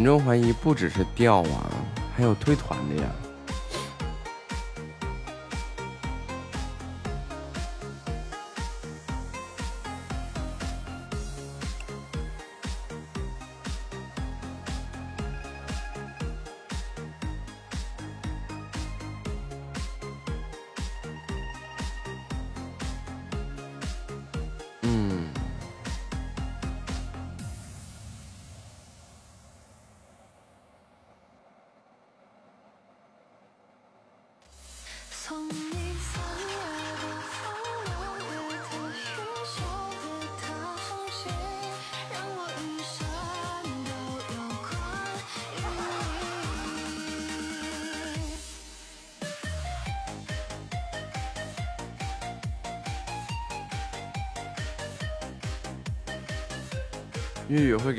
严重怀疑不只是掉啊还有退团的呀。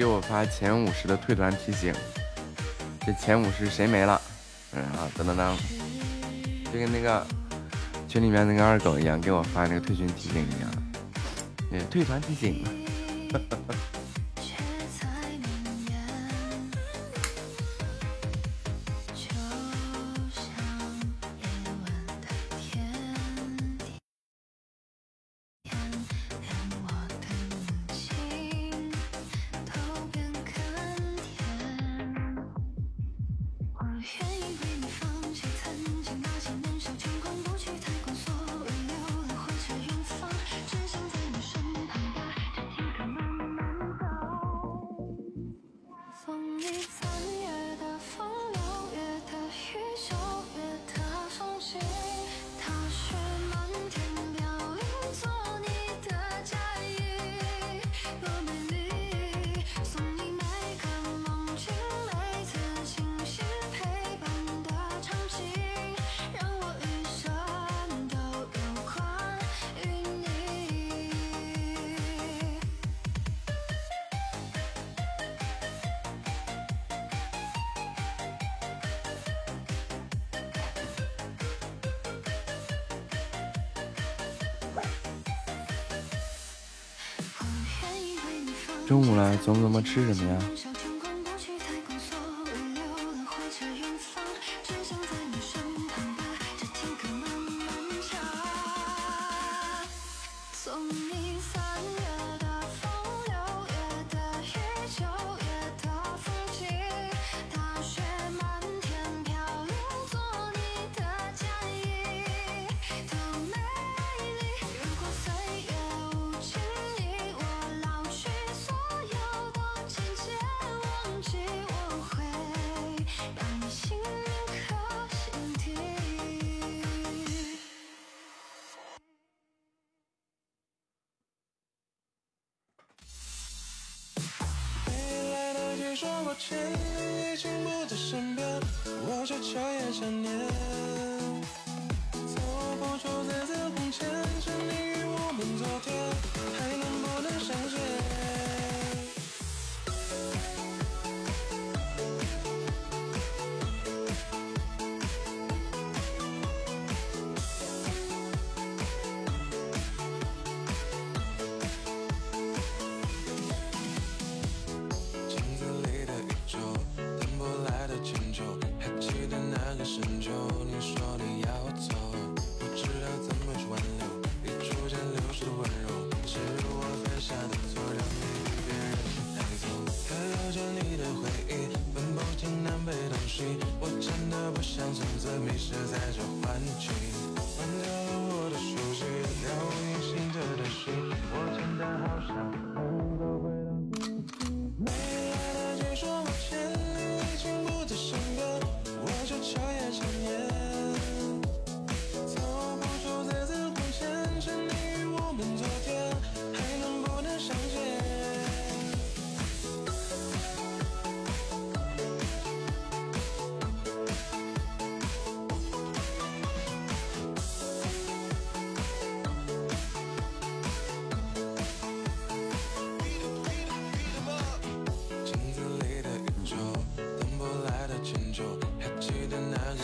给我发前五十的退团提醒。这前五十谁没了？然后等等等就跟那个群里面那个二狗一样给我发那个退群提醒一样。也退团提醒吃什么呀？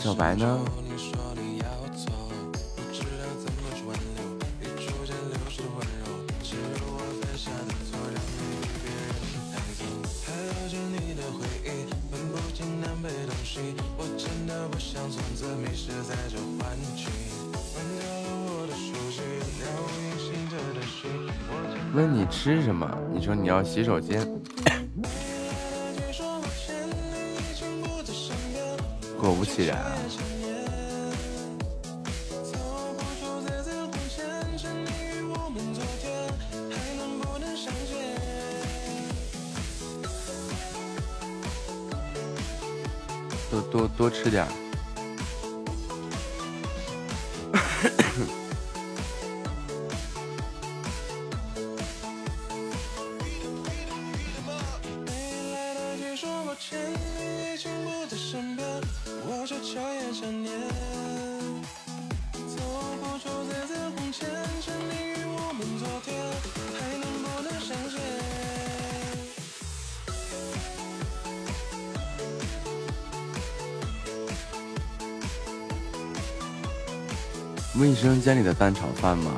小白呢？你你吃什么？你说你要洗手间。既然啊。多多多吃点店里的蛋炒饭吗？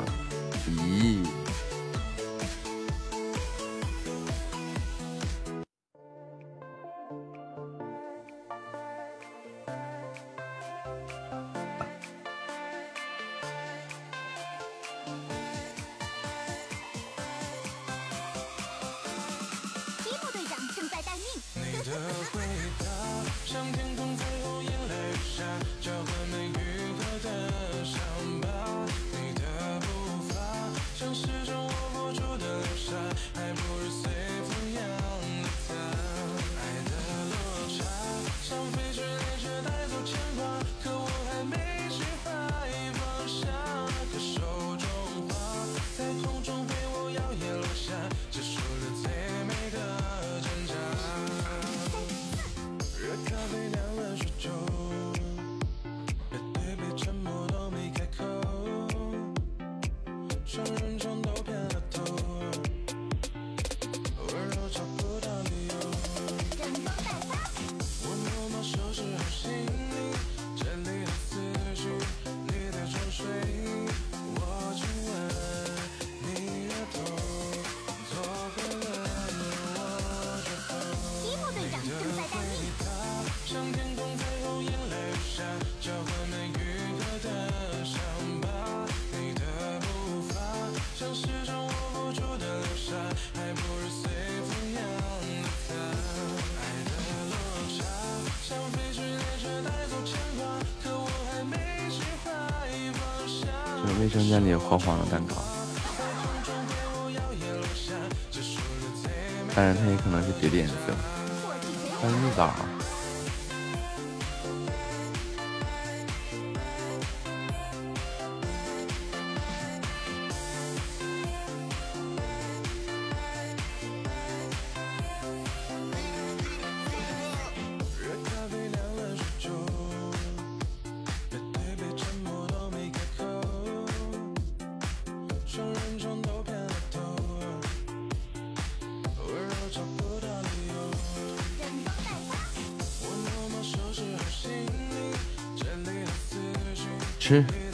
卫生间里黄黄的蛋糕，但是它也可能是别的颜色。欢迎绿枣。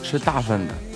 吃大份的。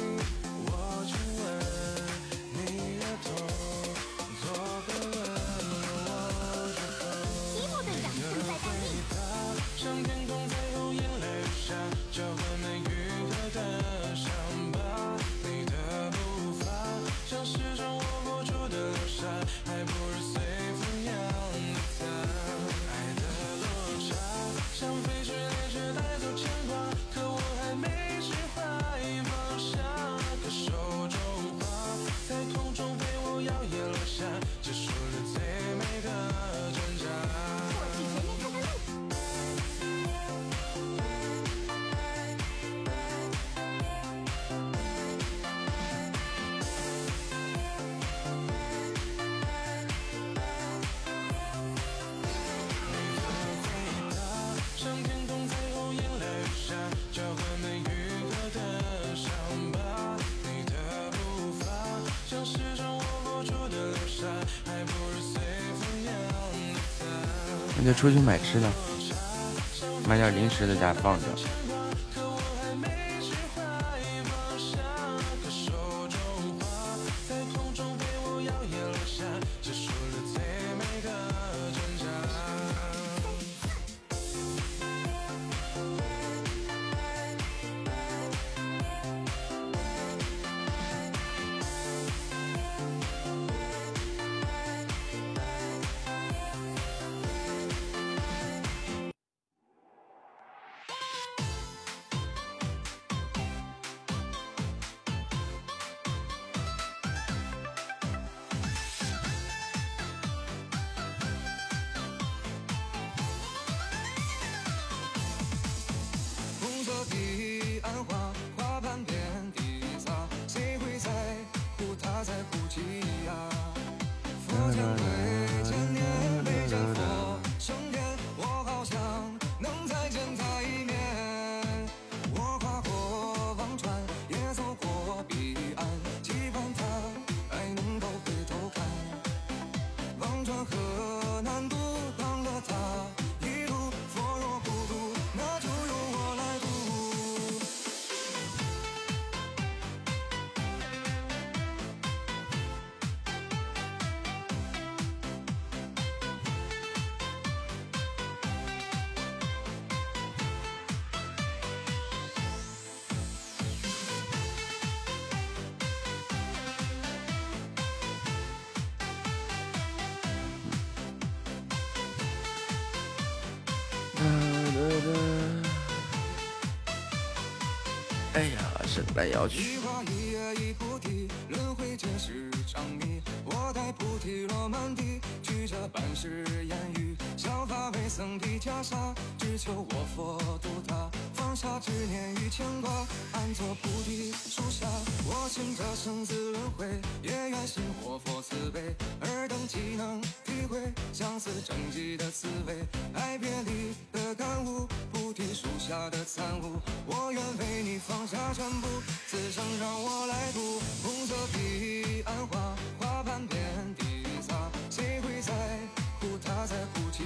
就在家放着。Oh. 一花一叶一菩提轮回迷我待菩提落满地取这半世烟雨袈裟只求我佛渡放下执念与牵挂安坐菩提树下。我这生死轮回也愿信佛慈悲。岂能体会相思成疾的滋味？爱别离的感悟，菩提树下的参悟。我愿为你放下全部，此生让我来渡。红色彼岸花，花瓣遍地撒，谁会在乎他在哭泣？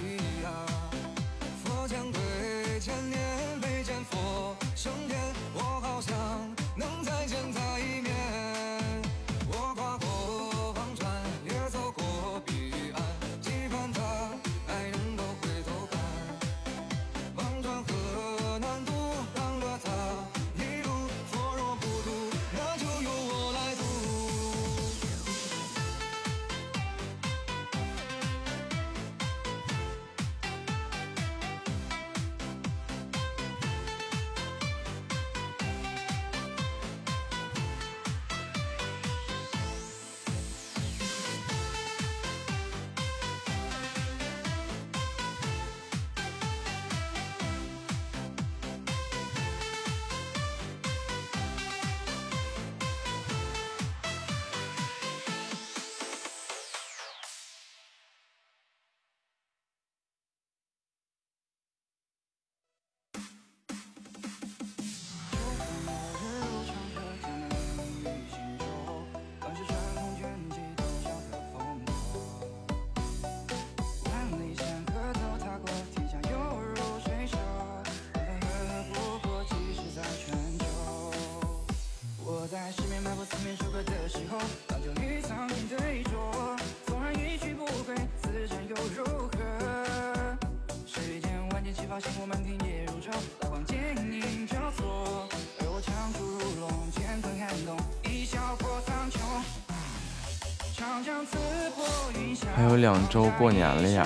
两周过年了呀。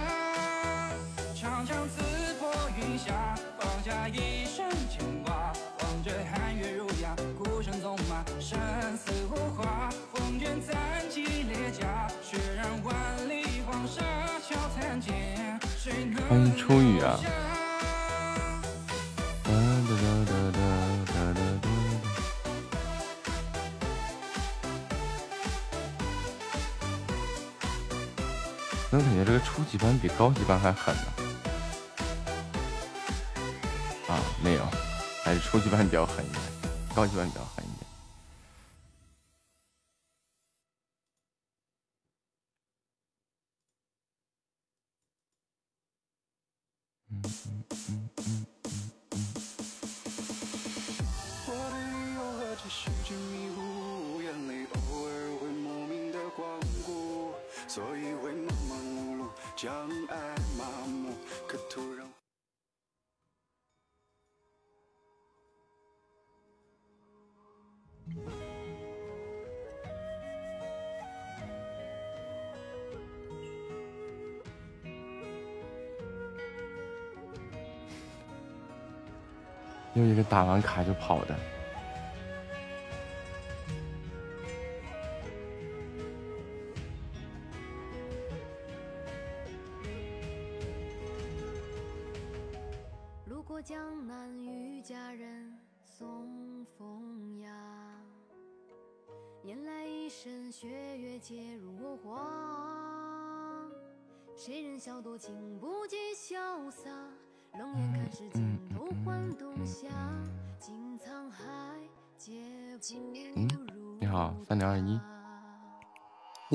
欢迎初雨啊。那我感觉这个初级班比高级班还狠呢。啊，没有，还是初级班比较狠一点，高级班比较狠。将爱麻木，可突然。又一个打完卡就跑的，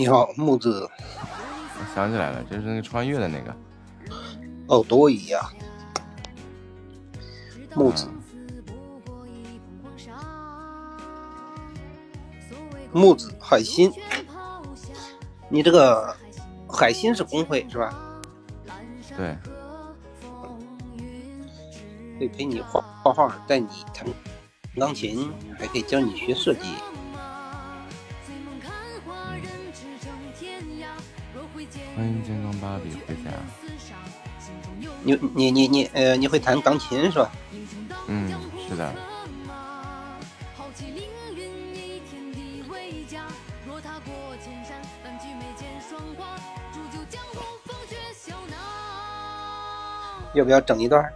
你好，木子。我想起来了，就是那个穿越的那个，哦，多疑呀、木子，木子，海心。你这个海心是工会是吧？对，可以陪你画画画，带你弹钢琴，还可以教你学设计。欢迎健康芭比回家。你你你你呃，你会弹钢琴是吧？嗯，是的。要不要整一段？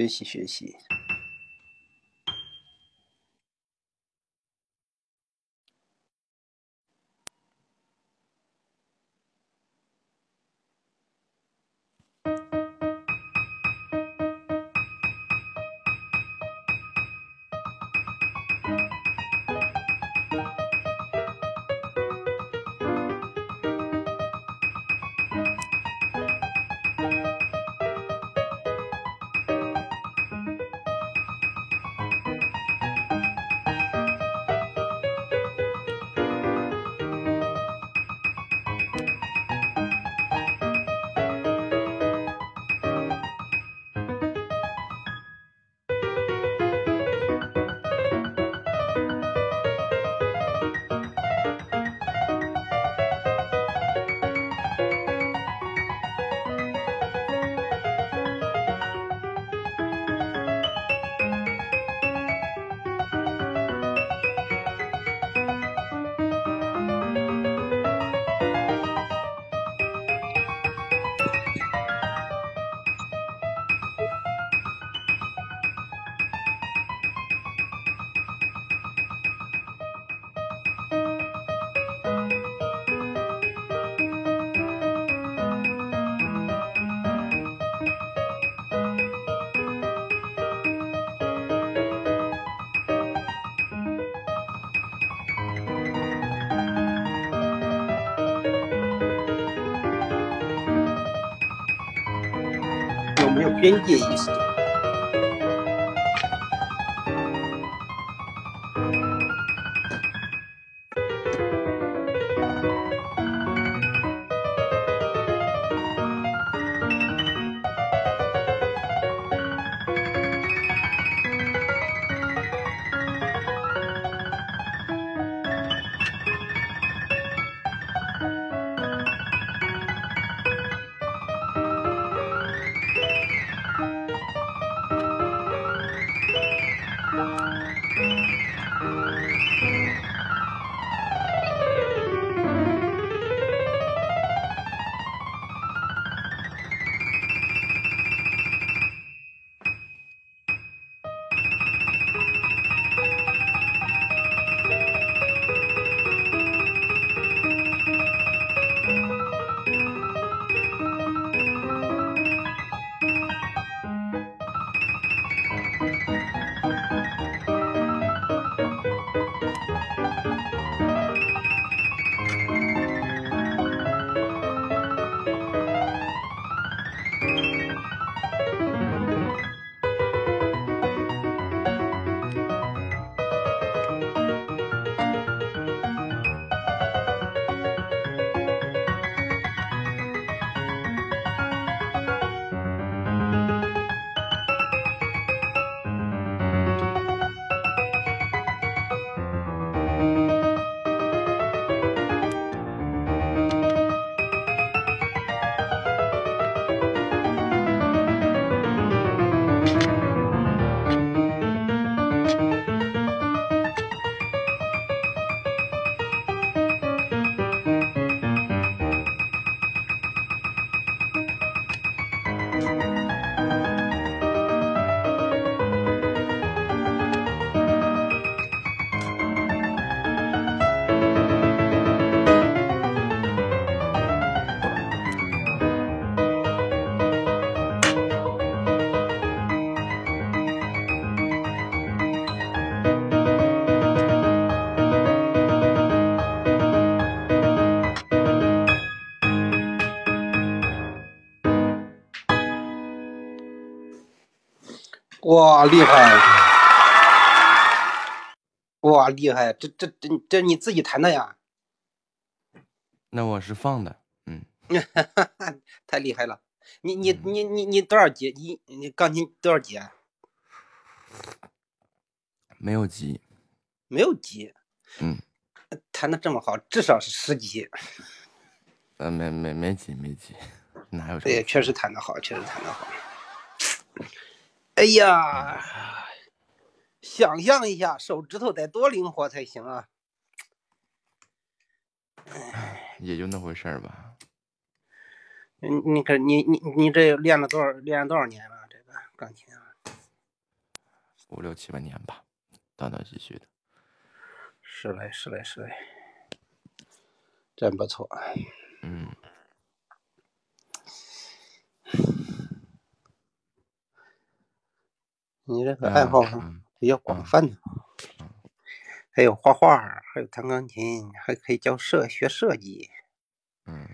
学习学习。有没有边界哇，厉害！哇，厉害！这这这这你自己弹的呀？那我是放的，嗯，太厉害了！你你你你你多少级？你你钢琴多少级啊？没有级，没有级，嗯，弹的这么好，至少是十级。呃，没没没级没级，哪有这对，确实弹的好，确实弹的好。哎呀，想象一下，手指头得多灵活才行啊！哎也就那回事儿吧。你，你可你你你这练了多少练了多少年了？这个钢琴啊？五六七八年吧，断断续续的。是嘞，是嘞，是嘞，真不错。嗯，你这个爱好嗯比较广泛的，还有画画，还有弹钢琴，还可以教设学设计。嗯，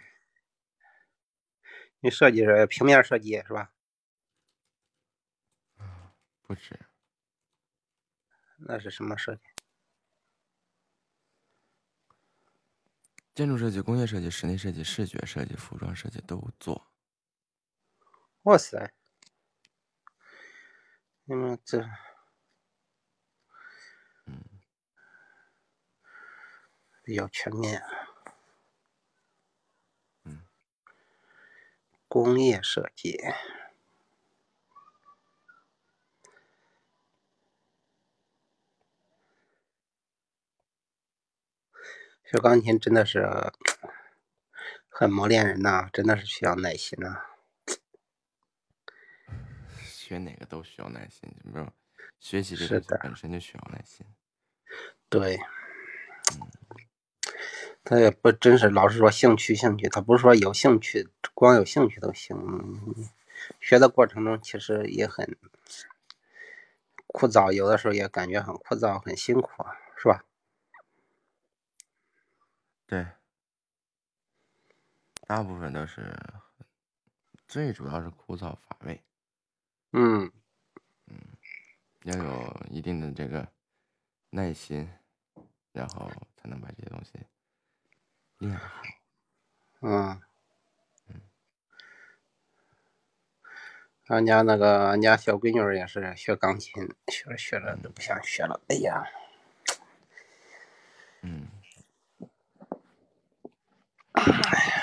你设计是平面设计是吧？不止，那是什么设计？建筑设计、工业设计、室内设计、视觉设计、服装设计都做。哇塞！你们这，嗯，比较全面。工业设计，学钢琴真的是很磨练人呐、真的是需要耐心呐、学哪个都需要耐心，没有学习这是的东西本身就需要耐心。对，他也不真是老是说兴趣兴趣，他不是说有兴趣，光有兴趣都行。嗯学的过程中其实也很枯燥，有的时候也感觉很枯燥、很辛苦，是吧？对，大部分都是，最主要是枯燥乏味，嗯嗯，要有一定的这个耐心，然后才能把这些东西练好。嗯，俺家那个俺家小闺女儿也是学钢琴，学着学着都不想学了。哎呀，嗯，哎呀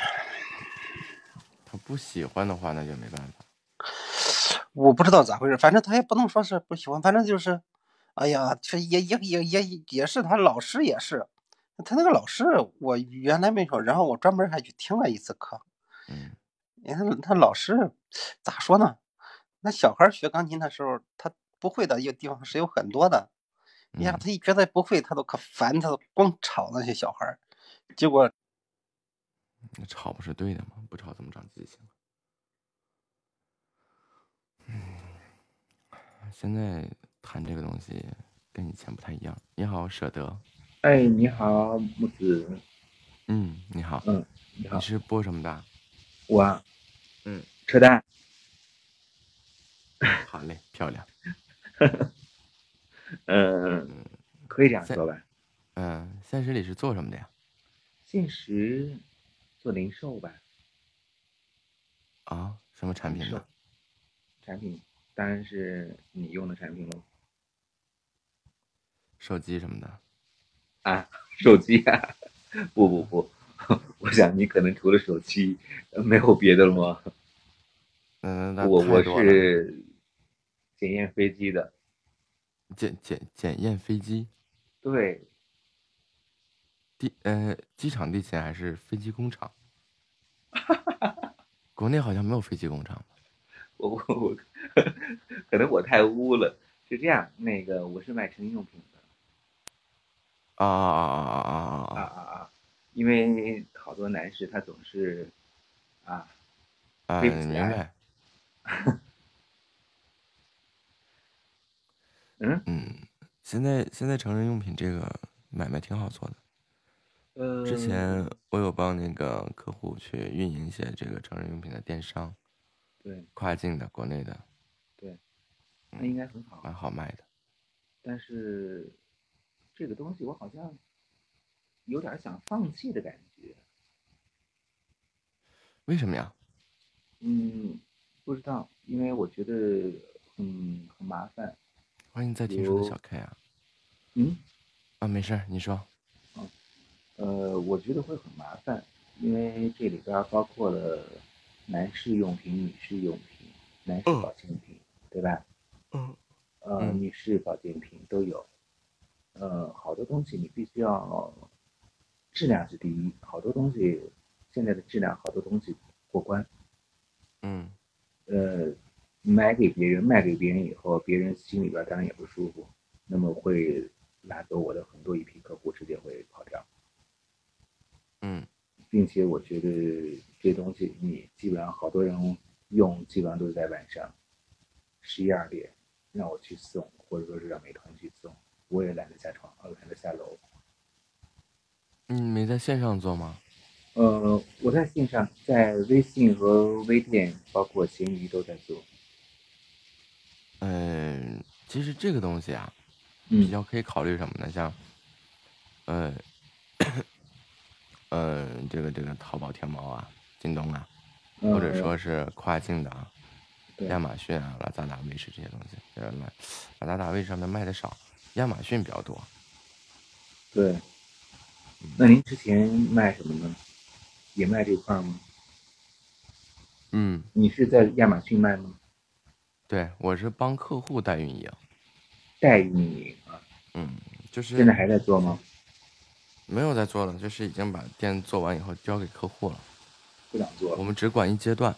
他不喜欢的话，那就没办法。我不知道咋回事，反正他也不能说是不喜欢，反正就是，哎呀，这也也也也也是他老师也是，他那个老师我原来没说，然后我专门还去听了一次课，嗯你看他老师咋说呢？那小孩学钢琴的时候，他不会的一个地方是有很多的。你看嗯他一觉得不会，他都可烦，他都光吵那些小孩。结果那吵不是对的吗？不吵怎么长记性？嗯，现在谈这个东西跟以前不太一样，你好舍得，哎，你好，木子。嗯，你好，嗯，你好你，是播什么的？我啊，嗯，扯淡。好嘞，漂亮。嗯，可以这样说吧。嗯，现实里是做什么的呀？现实做零售吧，啊，什么产品呢？产品当然是你用的产品喽。手机什么的？啊，手机啊？不 不不，我想你可能除了手机呃没有别的了吗？嗯，那我我是检验飞机的，检检检验飞机，对，地呃机场地勤还是飞机工厂？国内好像没有飞机工厂。我我 我，可能我太污了。是这样，那个我是卖成人用品的啊啊啊啊啊啊啊啊因为好多男士他总是啊，啊！明白。嗯嗯，现在现在成人用品这个买卖挺好做的。呃，之前我有帮那个客户去运营一些这个成人用品的电商，对跨境的、国内的，对，那应该很好，蛮好卖的。但是这个东西我好像有点想放弃的感觉。为什么呀？嗯，不知道，因为我觉得嗯很麻烦。欢迎在听说的小 K 啊！嗯，啊，没事儿，你说。呃，我觉得会很麻烦，因为这里边包括了男士用品、女士用品、男士嗯保健品，对吧？嗯呃，嗯女士保健品都有。呃，好多东西你必须要质量是第一，好多东西现在的质量好多东西过关。嗯呃，买给别人、卖给别人以后，别人心里边当然也不舒服，那么会拉走我的很多一批客户，直接会跑掉。嗯并且我觉得这东西你基本上好多人用，基本上都是在晚上十一二点让我去送，或者说是让美团去送，我也懒得下床，呃，懒得下楼。你没在线上做吗？呃，我在线上，在微信和微店，包括闲鱼都在做。嗯，其实这个东西啊，比嗯较可以考虑什么呢？像，呃，呃，这个这个淘宝、天猫啊、京东啊，或者呃说是跨境的啊，对亚马逊啊、拉扎达、卫视这些东西，呃，拉拉扎达、卫视上面卖的少，亚马逊比较多。对。那您之前卖什么呢？也卖这块吗？嗯，你是在亚马逊卖吗？对，我是帮客户代运营，代运营啊？嗯，就是现在还在做吗？没有在做了，就是已经把店做完以后交给客户了，不想做了。我们只管一阶段。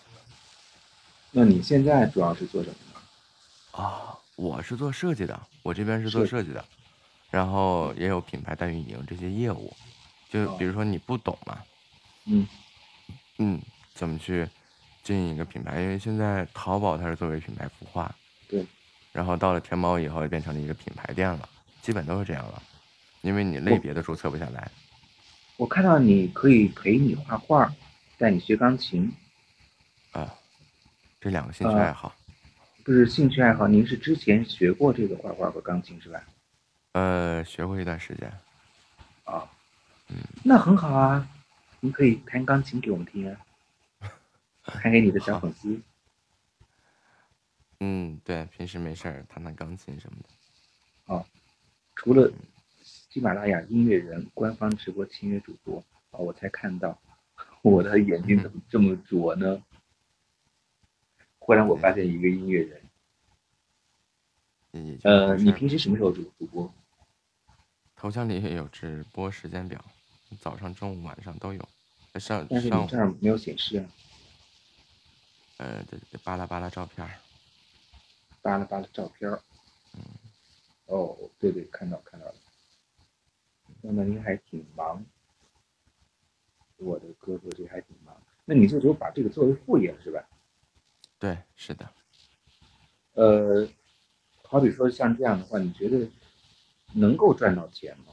那你现在主要是做什么呢？啊，我是做设计的，我这边是做设设计的，然后也有品牌代运营这些业务，就比如说你不懂嘛，嗯嗯，怎么去经营一个品牌？因为现在淘宝它是作为品牌孵化，对，然后到了天猫以后就变成了一个品牌店了，基本都是这样了，因为你类别的注册不下来。我看到你可以陪你画画，带你学钢琴，啊，这两个兴趣呃爱好，不是兴趣爱好。您是之前学过这个画画和钢琴是吧？呃，学过一段时间，啊，嗯，那很好啊，您可以弹钢琴给我们听啊，弹给你的小粉丝。嗯，对，平时没事儿弹弹钢琴什么的。除了喜马拉雅音乐人官方直播签约主播啊，我才看到，我的眼睛怎么这么拙呢？忽然我发现一个音乐人，呃，你平时什么时候主主播？头像里也有直播时间表，早上、中午、晚上都有。呃上但是上午你这儿没有显示啊，呃，对对，扒拉巴拉照片儿。扒拉巴拉照片儿。哦，对对，看到看到了。那么您还挺忙，我的哥哥这还挺忙。那你就只有把这个作为副业了是吧？对，是的。呃，好比说像这样的话，你觉得能够赚到钱吗？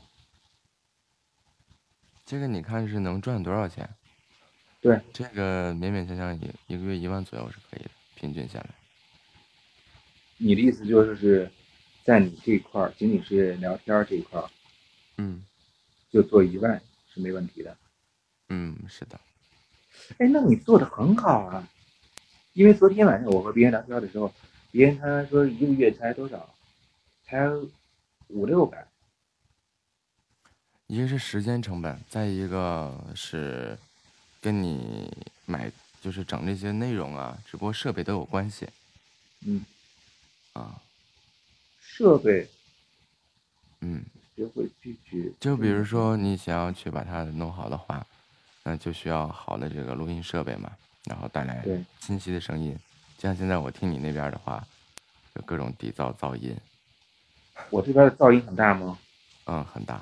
这个你看是能赚多少钱？对，这个勉勉强强一一个月一万左右是可以的，平均下来。你的意思就是是在你这块儿，仅仅是聊天儿这一块儿，嗯就做一万是没问题的。嗯，是的。哎，那你做的很好啊，因为昨天晚上我和别人聊天的时候，别人他说一个月才多少，才五六百。一个是时间成本，再一个是跟你买就是整这些内容啊、直播设备都有关系嗯，啊。设备嗯，学会拒绝。就比如说你想要去把它弄好的话，那就需要好的这个录音设备嘛，然后带来清晰的声音。就像现在我听你那边的话，有各种底噪噪音，我这边的噪音很大吗？嗯，很大。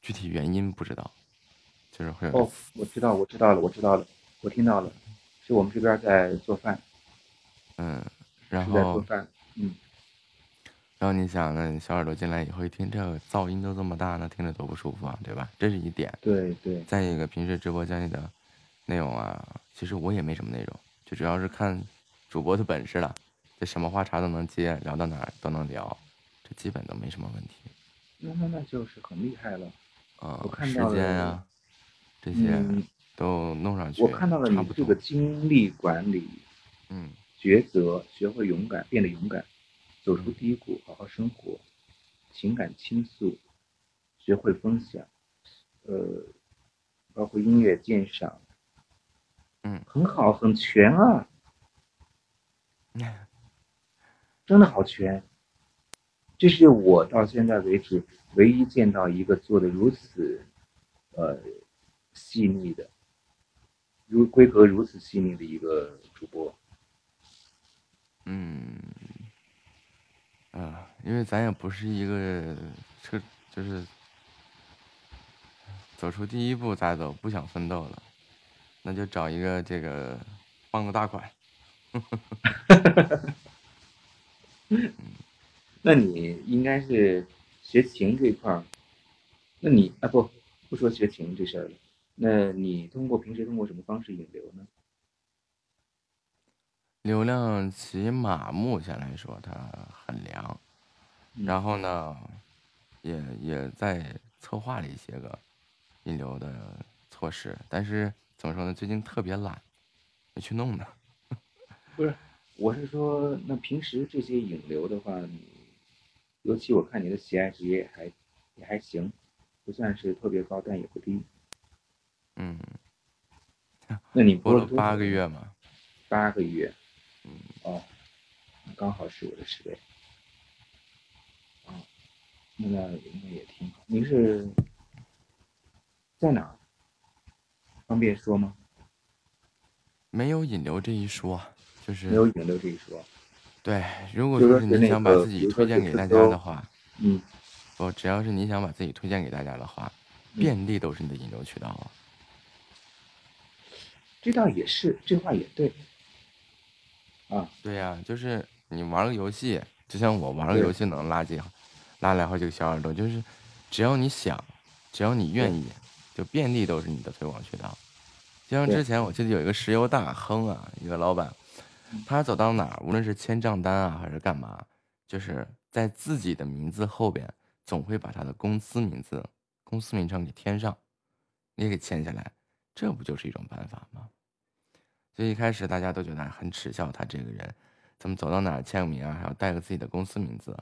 具体原因不知道，就是会有哦，我知道，我知道了，我知道了，我听到了，是我们这边在做饭，嗯，然后在做后饭。嗯，然后你想呢，小耳朵进来以后一听这个噪音都这么大，那听着多不舒服啊，对吧？这是一点。对对，再一个，平时直播间里的内容啊，其实我也没什么内容，就主要是看主播的本事了，这什么话茬都能接，聊到哪儿都能聊，这基本都没什么问题。那那那就是很厉害了。啊、我看时间啊，这些嗯，都弄上去，我看到了你这个精力管理、嗯抉择，学会勇敢，变得勇敢，走出低谷，好好生活，情感倾诉，学会分享，呃，包括音乐鉴赏，嗯，很好，很全啊，真的好全。这是我到现在为止唯一见到一个做的如此，呃，细腻的，如规格如此细腻的一个主播。啊，因为咱也不是一个这就是走出第一步咋走，不想奋斗了，那就找一个这个傍个大款。那你应该是学琴这一块儿，那你啊不不说学琴这事儿了，那你通过平时通过什么方式引流呢？流量起码目前来说它很凉，嗯然后呢，也也在策划了一些个引流的措施，但是怎么说呢？最近特别懒，没去弄呢。不是，我是说，那平时这些引流的话，你尤其我看你的喜爱值也还也还行，不算是特别高，但也不低。嗯，那你播了八个月吗，八个月，嗯，哦，刚好是我的十倍。啊，那那那也挺好。您是在哪儿？方便说吗？没有引流这一说，就是没有引流这一说。对，如果就说是你想把自己推荐给大家的话，嗯，不，只要是你想把自己推荐给大家的话，嗯遍地都是你的引流渠道啊。这倒也是，这话也对。啊，对呀、就是你玩个游戏，就像我玩个游戏能拉几拉来好几个小耳朵，就是只要你想，只要你愿意，就遍地都是你的推广渠道。就像之前我记得有一个石油大亨啊，一个老板，他走到哪儿，无论是签账单啊还是干嘛，就是在自己的名字后边总会把他的公司名字、公司名称给添上，也给签下来，这不就是一种办法吗？所以一开始大家都觉得很耻笑他这个人，怎么走到哪儿签个名啊，还要带个自己的公司名字。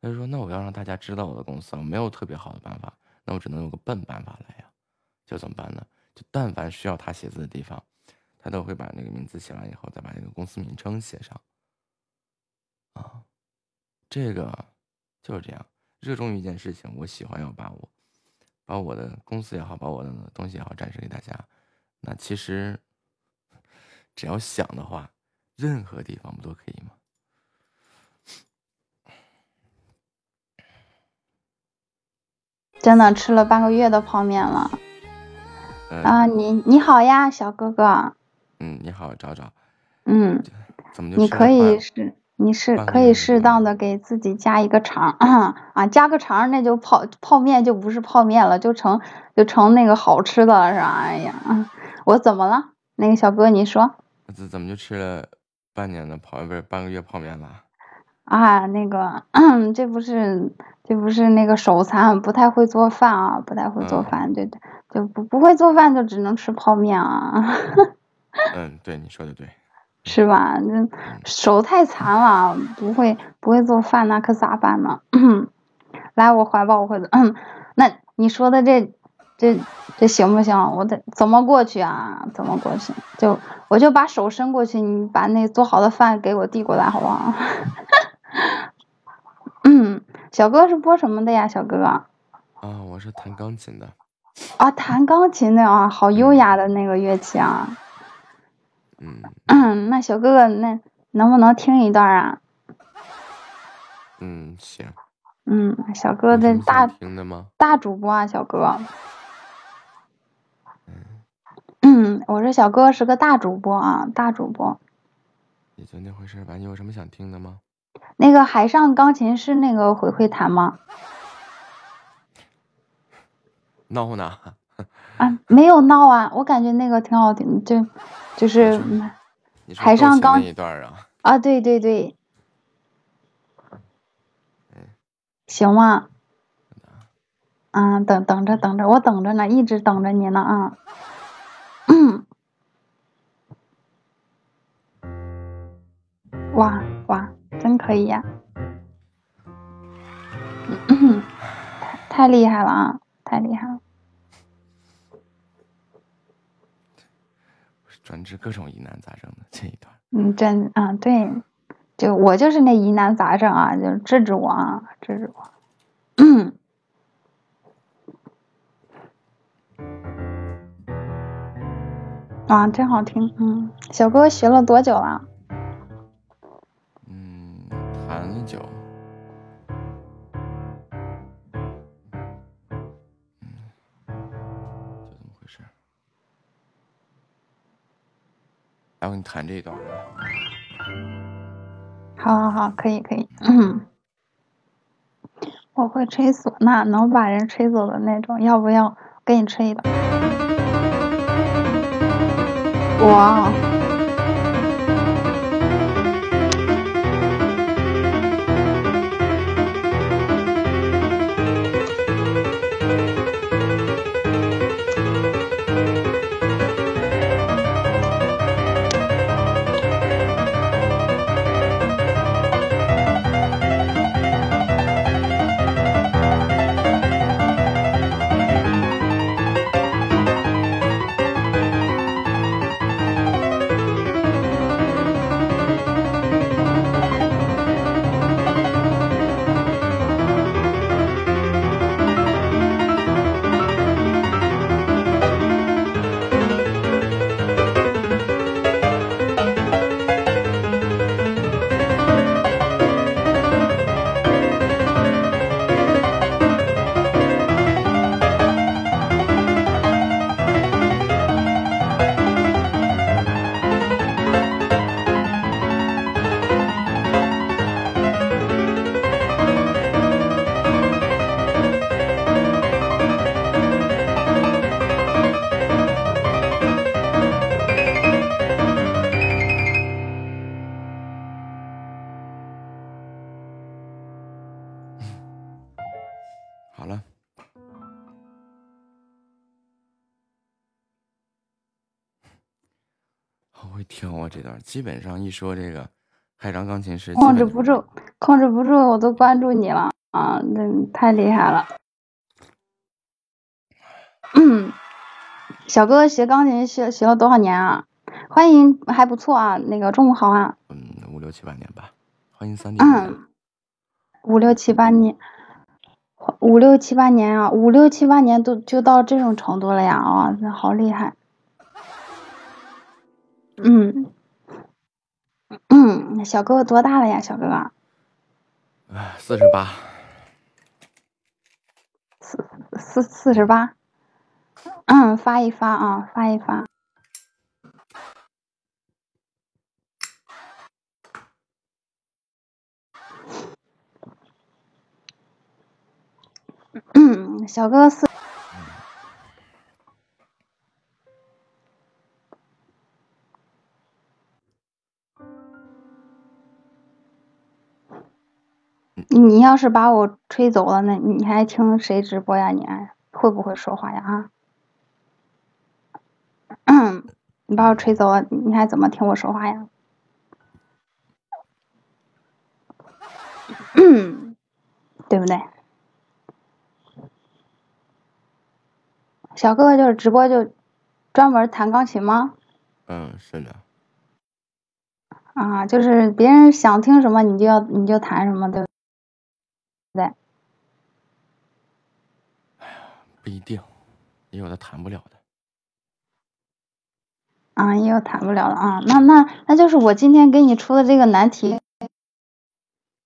他就说：“那我要让大家知道我的公司，我没有特别好的办法，那我只能用个笨办法来呀。就怎么办呢？就但凡需要他写字的地方，他都会把那个名字写完以后，再把那个公司名称写上。啊，这个就是这样，热衷于一件事情，我喜欢要把我把我的公司也好，把我的东西也好展示给大家。那其实只要想的话，任何地方不都可以吗？真的吃了半个月的泡面了嗯、啊！你你好呀，小哥哥，嗯，你好，找找，嗯，怎么就你可以是你是可以适当的给自己加一个肠 啊，加个肠那就泡泡面就不是泡面了，就成就成那个好吃的了是吧？哎呀，我怎么了？那个小哥你说怎怎么就吃了半年的泡不是半个月泡面了？啊？那个 这不是这不是那个手残，不太会做饭啊，不太会做嗯饭，对对，就不不会做饭就只能吃泡面啊。嗯，对，你说的对。是吧？这手太残了，不会不会做饭，那可咋办呢？来我怀抱，我会的。那你说的这这这行不行？我得怎么过去啊？怎么过去？就我就把手伸过去，你把那做好的饭给我递过来，好不好？嗯，小哥是播什么的呀？小哥哥啊，我是弹钢琴的。啊，弹钢琴的啊，好优雅的那个乐器啊。嗯嗯，那小哥哥，那能不能听一段啊？嗯，行。嗯，小哥有什么这大的吗？大主播啊，小哥。嗯，我说小哥是个大主播啊，大主播。也就那回事吧。你有什么想听的吗？那个海上钢琴是那个回回弹吗？闹呢？啊，没有闹啊，我感觉那个挺好听，就就是海上钢那一段啊？啊，对对对，行吗？啊，等等着等着，我等着呢，一直等着你呢啊。嗯，哇哇，真可以呀、嗯，太太厉害了啊，太厉害了。专治各种疑难杂症的这一段。嗯，真啊，对，就我就是那疑难杂症啊，就治治我啊，治治我。嗯，啊，真好听。嗯，小哥学了多久了？嗯，弹了久。嗯，就这么回事。来，我给你弹这一段。好好好，可以可以。嗯，我会吹唢呐，能把人吹走的那种。要不要给你吹一段？哇！基本上一说这个海上钢琴师，控制不住，控制不住，我都关注你了啊！那太厉害了。嗯，小哥哥学钢琴学学了多少年啊？欢迎，还不错啊。那个中午好啊。嗯五六七八年吧。欢迎三弟。嗯，五六七八年，五六七八年啊，五六七八年都就到这种程度了呀！啊，那好厉害。嗯，嗯小哥哥多大了呀小哥哥？四十八。四四四十八。嗯发一发啊发一发。嗯小哥哥四你要是把我吹走了，那你还听谁直播呀？你还会不会说话呀？啊，你把我吹走了，你还怎么听我说话呀？嗯，对不对？小哥哥就是直播就专门弹钢琴吗？嗯，是的，啊，就是别人想听什么你就要你就弹什么，对不对？不一定，也有的弹不了的。啊，也有弹不了的啊，那那那就是我今天给你出的这个难题，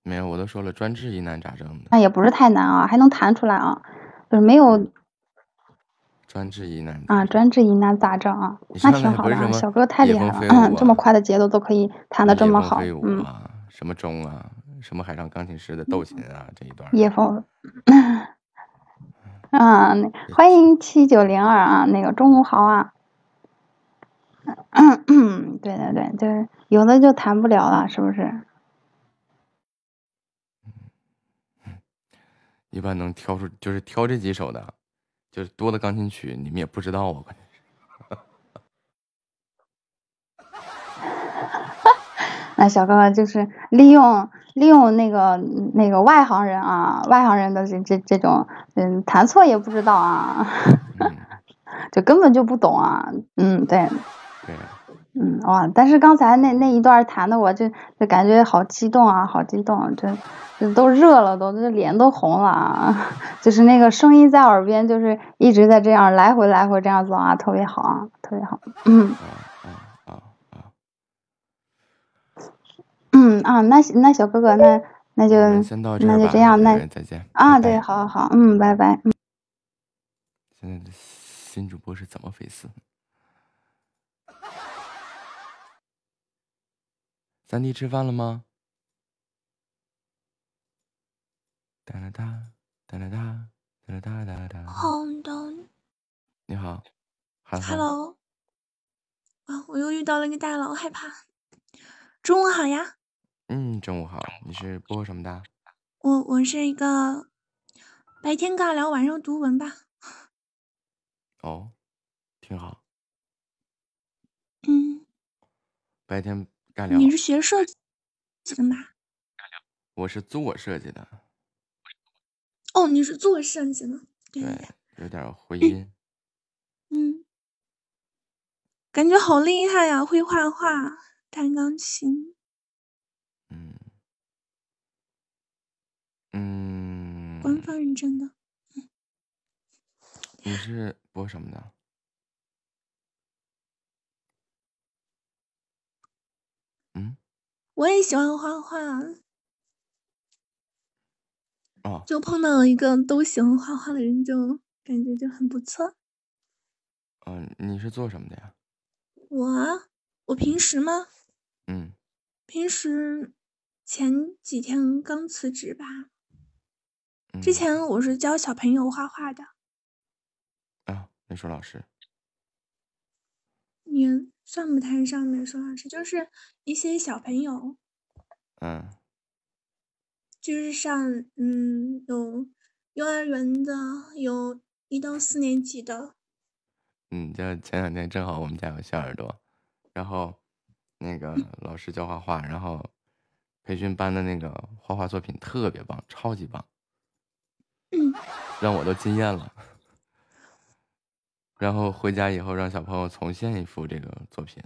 没有，我都说了，专治疑难杂症的，那也不是太难啊，还能弹出来啊，就是没有专治疑难。啊专治疑难杂症啊，那挺好的啊，小哥太厉害了，这么啊快的节奏都可以弹的这么好，嗯，啊，什么中啊，什么海上钢琴师的斗。琴啊，这一段儿叶枫，啊，欢迎七九零二啊，那个中午好啊，嗯嗯，对对对，就是有的就弹不了了，是不是？一般能挑出，就是挑这几首的，就是多的钢琴曲，你们也不知道啊，关键那小哥哥就是利用利用那个那个外行人啊，外行人的这这这种，嗯，弹错也不知道啊，嗯，就根本就不懂啊，嗯，对，对，嗯，哇！但是刚才那那一段弹的，我就就感觉好激动啊，好激动，这这都热了，都这脸都红了啊！就是那个声音在耳边，就是一直在这样来回来回这样走啊，特别好啊，特别好。嗯啊啊啊啊！嗯啊，那那小哥哥，那那就先到这那，就这样，那对再见。啊，对，好好好，嗯，拜拜。嗯现在的新主播是怎么回事？三弟吃饭了吗？哒啦哒，哒啦哒，哒啦哒哒啦哒。红豆你好。，Hello，啊，我又遇到了一个大佬，害怕。中午好呀，嗯，中午好，你是播什么的？我我是一个白天尬聊，晚上读文吧。哦，挺好。嗯，白天尬聊。你是学设计的吗？我是做设计的，哦，你是做设计的。对对对对，，有点回音。嗯，感觉好厉害呀，会画画，弹钢琴。官方认证的。你是播什么的？嗯，我也喜欢画画，哦，就碰到了一个都喜欢画画的人，就感觉就很不错。嗯、你是做什么的呀？我啊，我平时吗？嗯，平时前几天刚辞职吧，嗯。之前我是教小朋友画画的，啊，美术老师。也算不太上美术老师，就是一些小朋友，嗯。就是上嗯有幼儿园的，有一到四年级的，嗯，就前两天正好我们家有小耳朵，然后那个老师教画画，然后培训班的那个画画作品特别棒，超级棒，嗯，让我都惊艳了。然后回家以后让小朋友重现一幅这个作品，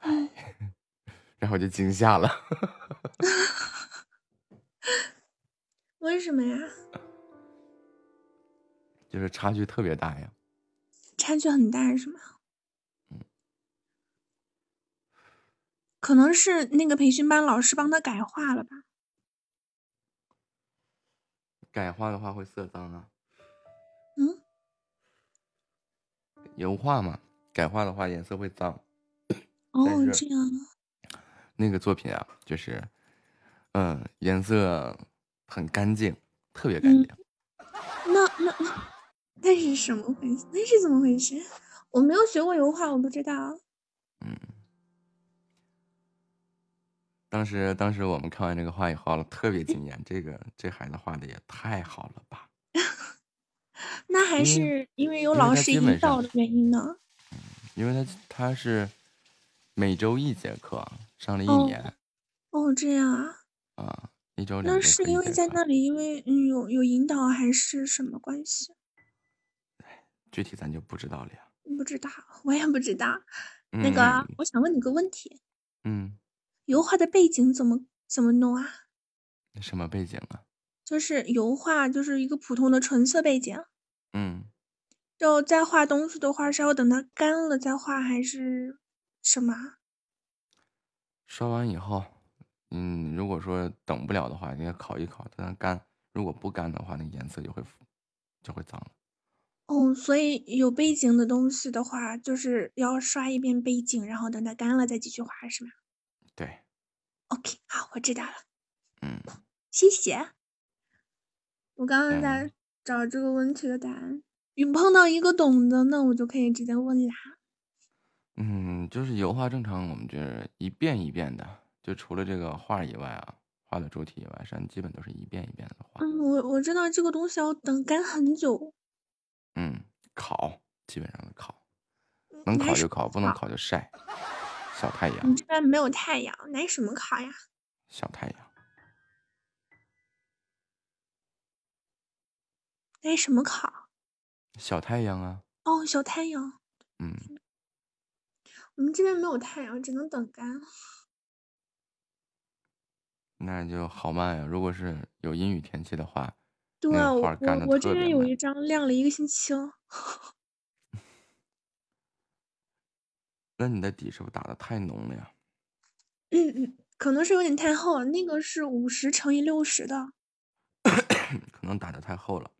嗯然后就惊吓了。为什么呀？就是差距特别大呀。差距很大是吗？嗯可能是那个培训班老师帮他改画了吧？改画的话会色脏啊，嗯，油画嘛，改画的话颜色会脏。哦这样啊，那个作品啊，就是，嗯，颜色很干净，特别干嗯净。那那那是什么回事？那是怎么回事？我没有学过油画，我不知道。当时当时我们看完这个画以后，特别惊艳，这个这孩子画的也太好了吧！那还是因为有老师引导的原因呢。因为他他是每周一节课，上了一哦年哦，这样啊。啊，一周两那是因为在那里，因为嗯有有引导还是什么关系？具体咱就不知道了呀。不知道，我也不知道。那个嗯，我想问你个问题，嗯，油画的背景怎么怎么弄啊？嗯什么背景啊？就是油画就是一个普通的纯色背景，嗯，然后再画东西的话是要等它干了再画，还是什么啊？刷完以后，嗯，如果说等不了的话，应该烤一烤，等它干。如果不干的话，那颜色就会就会脏了。哦，所以有背景的东西的话，就是要刷一遍背景，然后等它干了再继续画，是吗对，？OK，好，我知道了，嗯谢谢。我刚刚嗯在找这个问题的答案，你碰到一个懂的，那我就可以直接问啦。嗯，就是油画正常，我们就是一遍一遍的，就除了这个画以外啊，画的主体以外，上基本都是一遍一遍的画。嗯，我我知道这个东西要等干很久，嗯，烤基本上的烤，嗯能烤就烤，不能烤？烤就晒。小太阳你，这边没有太阳，拿什么烤呀？小太阳，拿什么烤？小太阳啊，哦，小太阳。嗯，我们这边没有太阳，只能等干。那就好慢呀。如果是有阴雨天气的话，对我我我这。边有一张晾了一个星期了。那你的底是不是打的太浓了呀？嗯嗯，可能是有点太厚了，那个是五十乘以六十的，可能打的太厚了。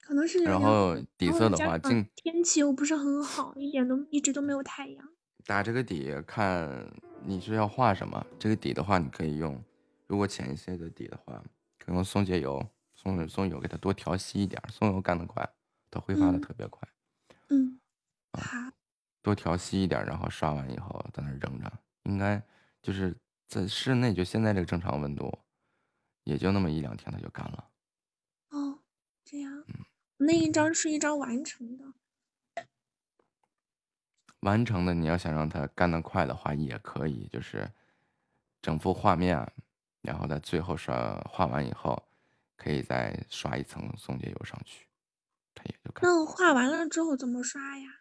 可能是有然点。后底然后色的话，加上尽天气又不是很好，一点都一直都没有太阳。打这个底看你是要画什么。这个底的话，你可以用，如果浅一些的底的话，可以用松节油，松松油给它多调稀一点儿，松油干得快，它挥发的嗯特别快。嗯，啊好，多调稀一点，然后刷完以后在那扔着，应该就是在室内，就现在这个正常温度，也就那么一两天它就干了。哦，这样，嗯那一张是一张完成的。完成的你要想让它干得快的话，也可以，就是整幅画面，然后在最后刷画完以后，可以再刷一层松节油上去，它也就干。那画完了之后怎么刷呀？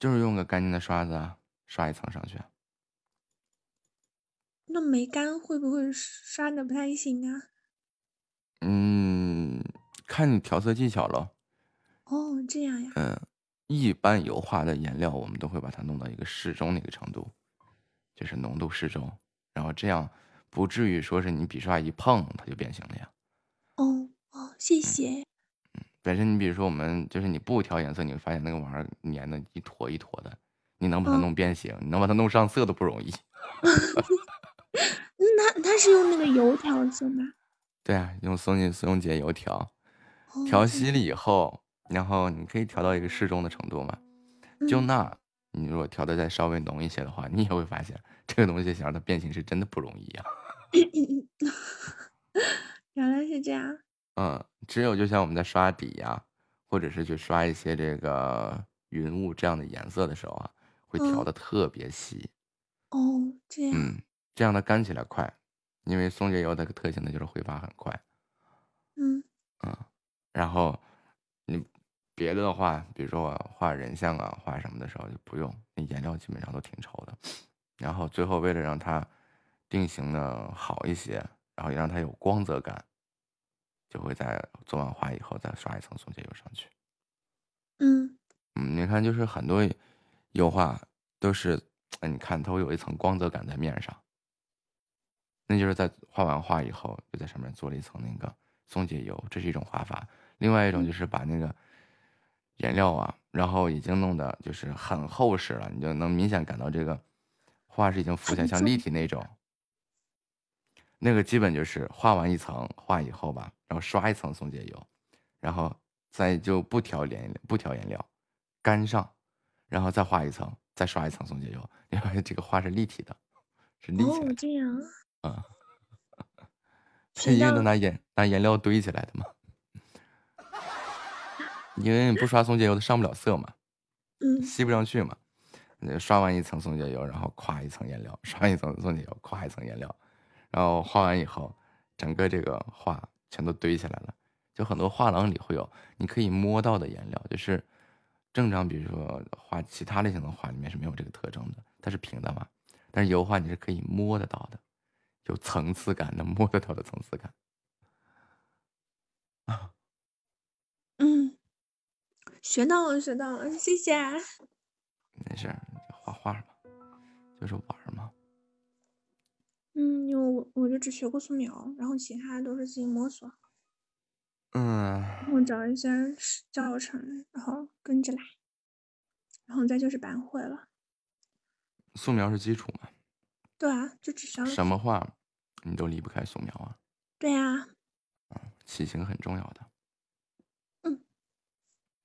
就是用个干净的刷子啊，刷一层上去啊。那没干会不会刷的不太行啊？嗯，看你调色技巧喽。哦，这样呀。嗯，一般油画的颜料我们都会把它弄到一个适中那个程度，就是浓度适中，然后这样不至于说是你笔刷一碰它就变形了呀。哦哦，谢谢。本身你比如说我们就是你不调颜色，你会发现那个玩意儿粘的一坨一坨的，你能把它嗯弄变形，你能把它弄上色都不容易。那它它是用那个油调色吗？对啊，用松紧松节油调，哦，调稀了以后，然后你可以调到一个适中的程度嘛。就嗯那，你如果调的再稍微浓一些的话，你也会发现这个东西想让它变形是真的不容易呀、原来是这样。嗯，只有就像我们在刷底呀、或者是去刷一些这个云雾这样的颜色的时候啊，会调嗯的特别细。哦，这样。嗯，这样它干起来快，因为松节油它的特性呢就是挥发很快。嗯嗯，然后你别的的话，比如说我画人像啊，画什么的时候就不用，那颜料基本上都挺稠的。然后最后为了让它定型的好一些，然后也让它有光泽感，就会在做完画以后再刷一层松节油上去。嗯嗯，你看，就是很多油画都是，哎，你看它会有一层光泽感在面上，那就是在画完画以后，就在上面做了一层那个松节油，这是一种画法。另外一种就是把那个颜料啊，然后已经弄的就是很厚实了，你就能明显感到这个画是已经浮起来，像立体那种。那个基本就是画完一层画以后吧，然后刷一层松节油，然后再就不调颜不调颜料，干上，然后再画一层，再刷一层松节油，你发现这个画是立体的，是立起来哦，的这样，啊。学到因为都拿颜拿颜料堆起来的嘛，因为你不刷松节油，它上不了色嘛，嗯吸不上去嘛。你刷完一层松节油，然后夸一层颜料，刷一层松节油，夸一层颜料，然后画完以后，整个这个画全都堆起来了。就很多画廊里会有你可以摸到的颜料，就是正常，比如说画其他类型的画里面是没有这个特征的，它是平的嘛。但是油画你是可以摸得到的，有层次感的，摸得到的层次感。嗯，学到了，学到了，谢谢。没事儿，画画嘛，就是玩儿嘛。嗯，因为我我就只学过素描，然后其他都是自己摸索，嗯，我找一些教程，然后跟着来，然后再就是板绘了。素描是基础嘛，对啊，就只学了。什么画你都离不开素描啊，对啊，起形很重要的。嗯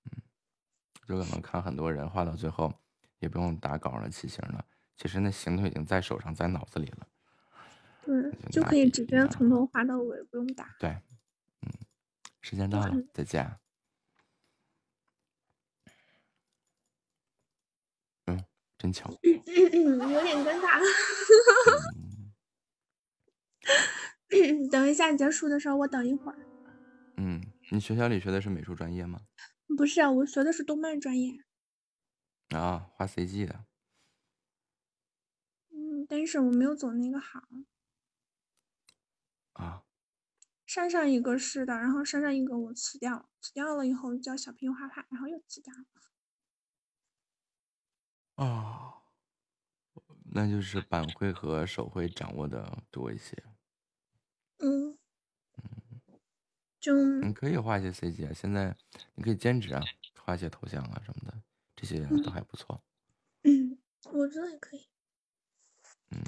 嗯，就可能看很多人画到最后也不用打稿了，起形了，其实那形都已经在手上，在脑子里了。对，就可以直接从头画到尾，不用打。对，嗯，时间到了，再见。嗯，真巧。有点尴尬。等一下结束的时候，我等一会儿。嗯，你学校里学的是美术专业吗？不是啊，我学的是动漫专业。啊，画 CG 的。嗯，但是我没有走那个行。啊，山上一个是的，然后山上一个我辞掉了，辞掉了以后叫小平画画，然后又辞掉了。哦，那就是板绘和手绘掌握的多一些。嗯，就你可以画一些 CG 啊，现在你可以兼职啊，画一些头像啊什么的，这些都还不错。嗯，我觉得也可以。嗯，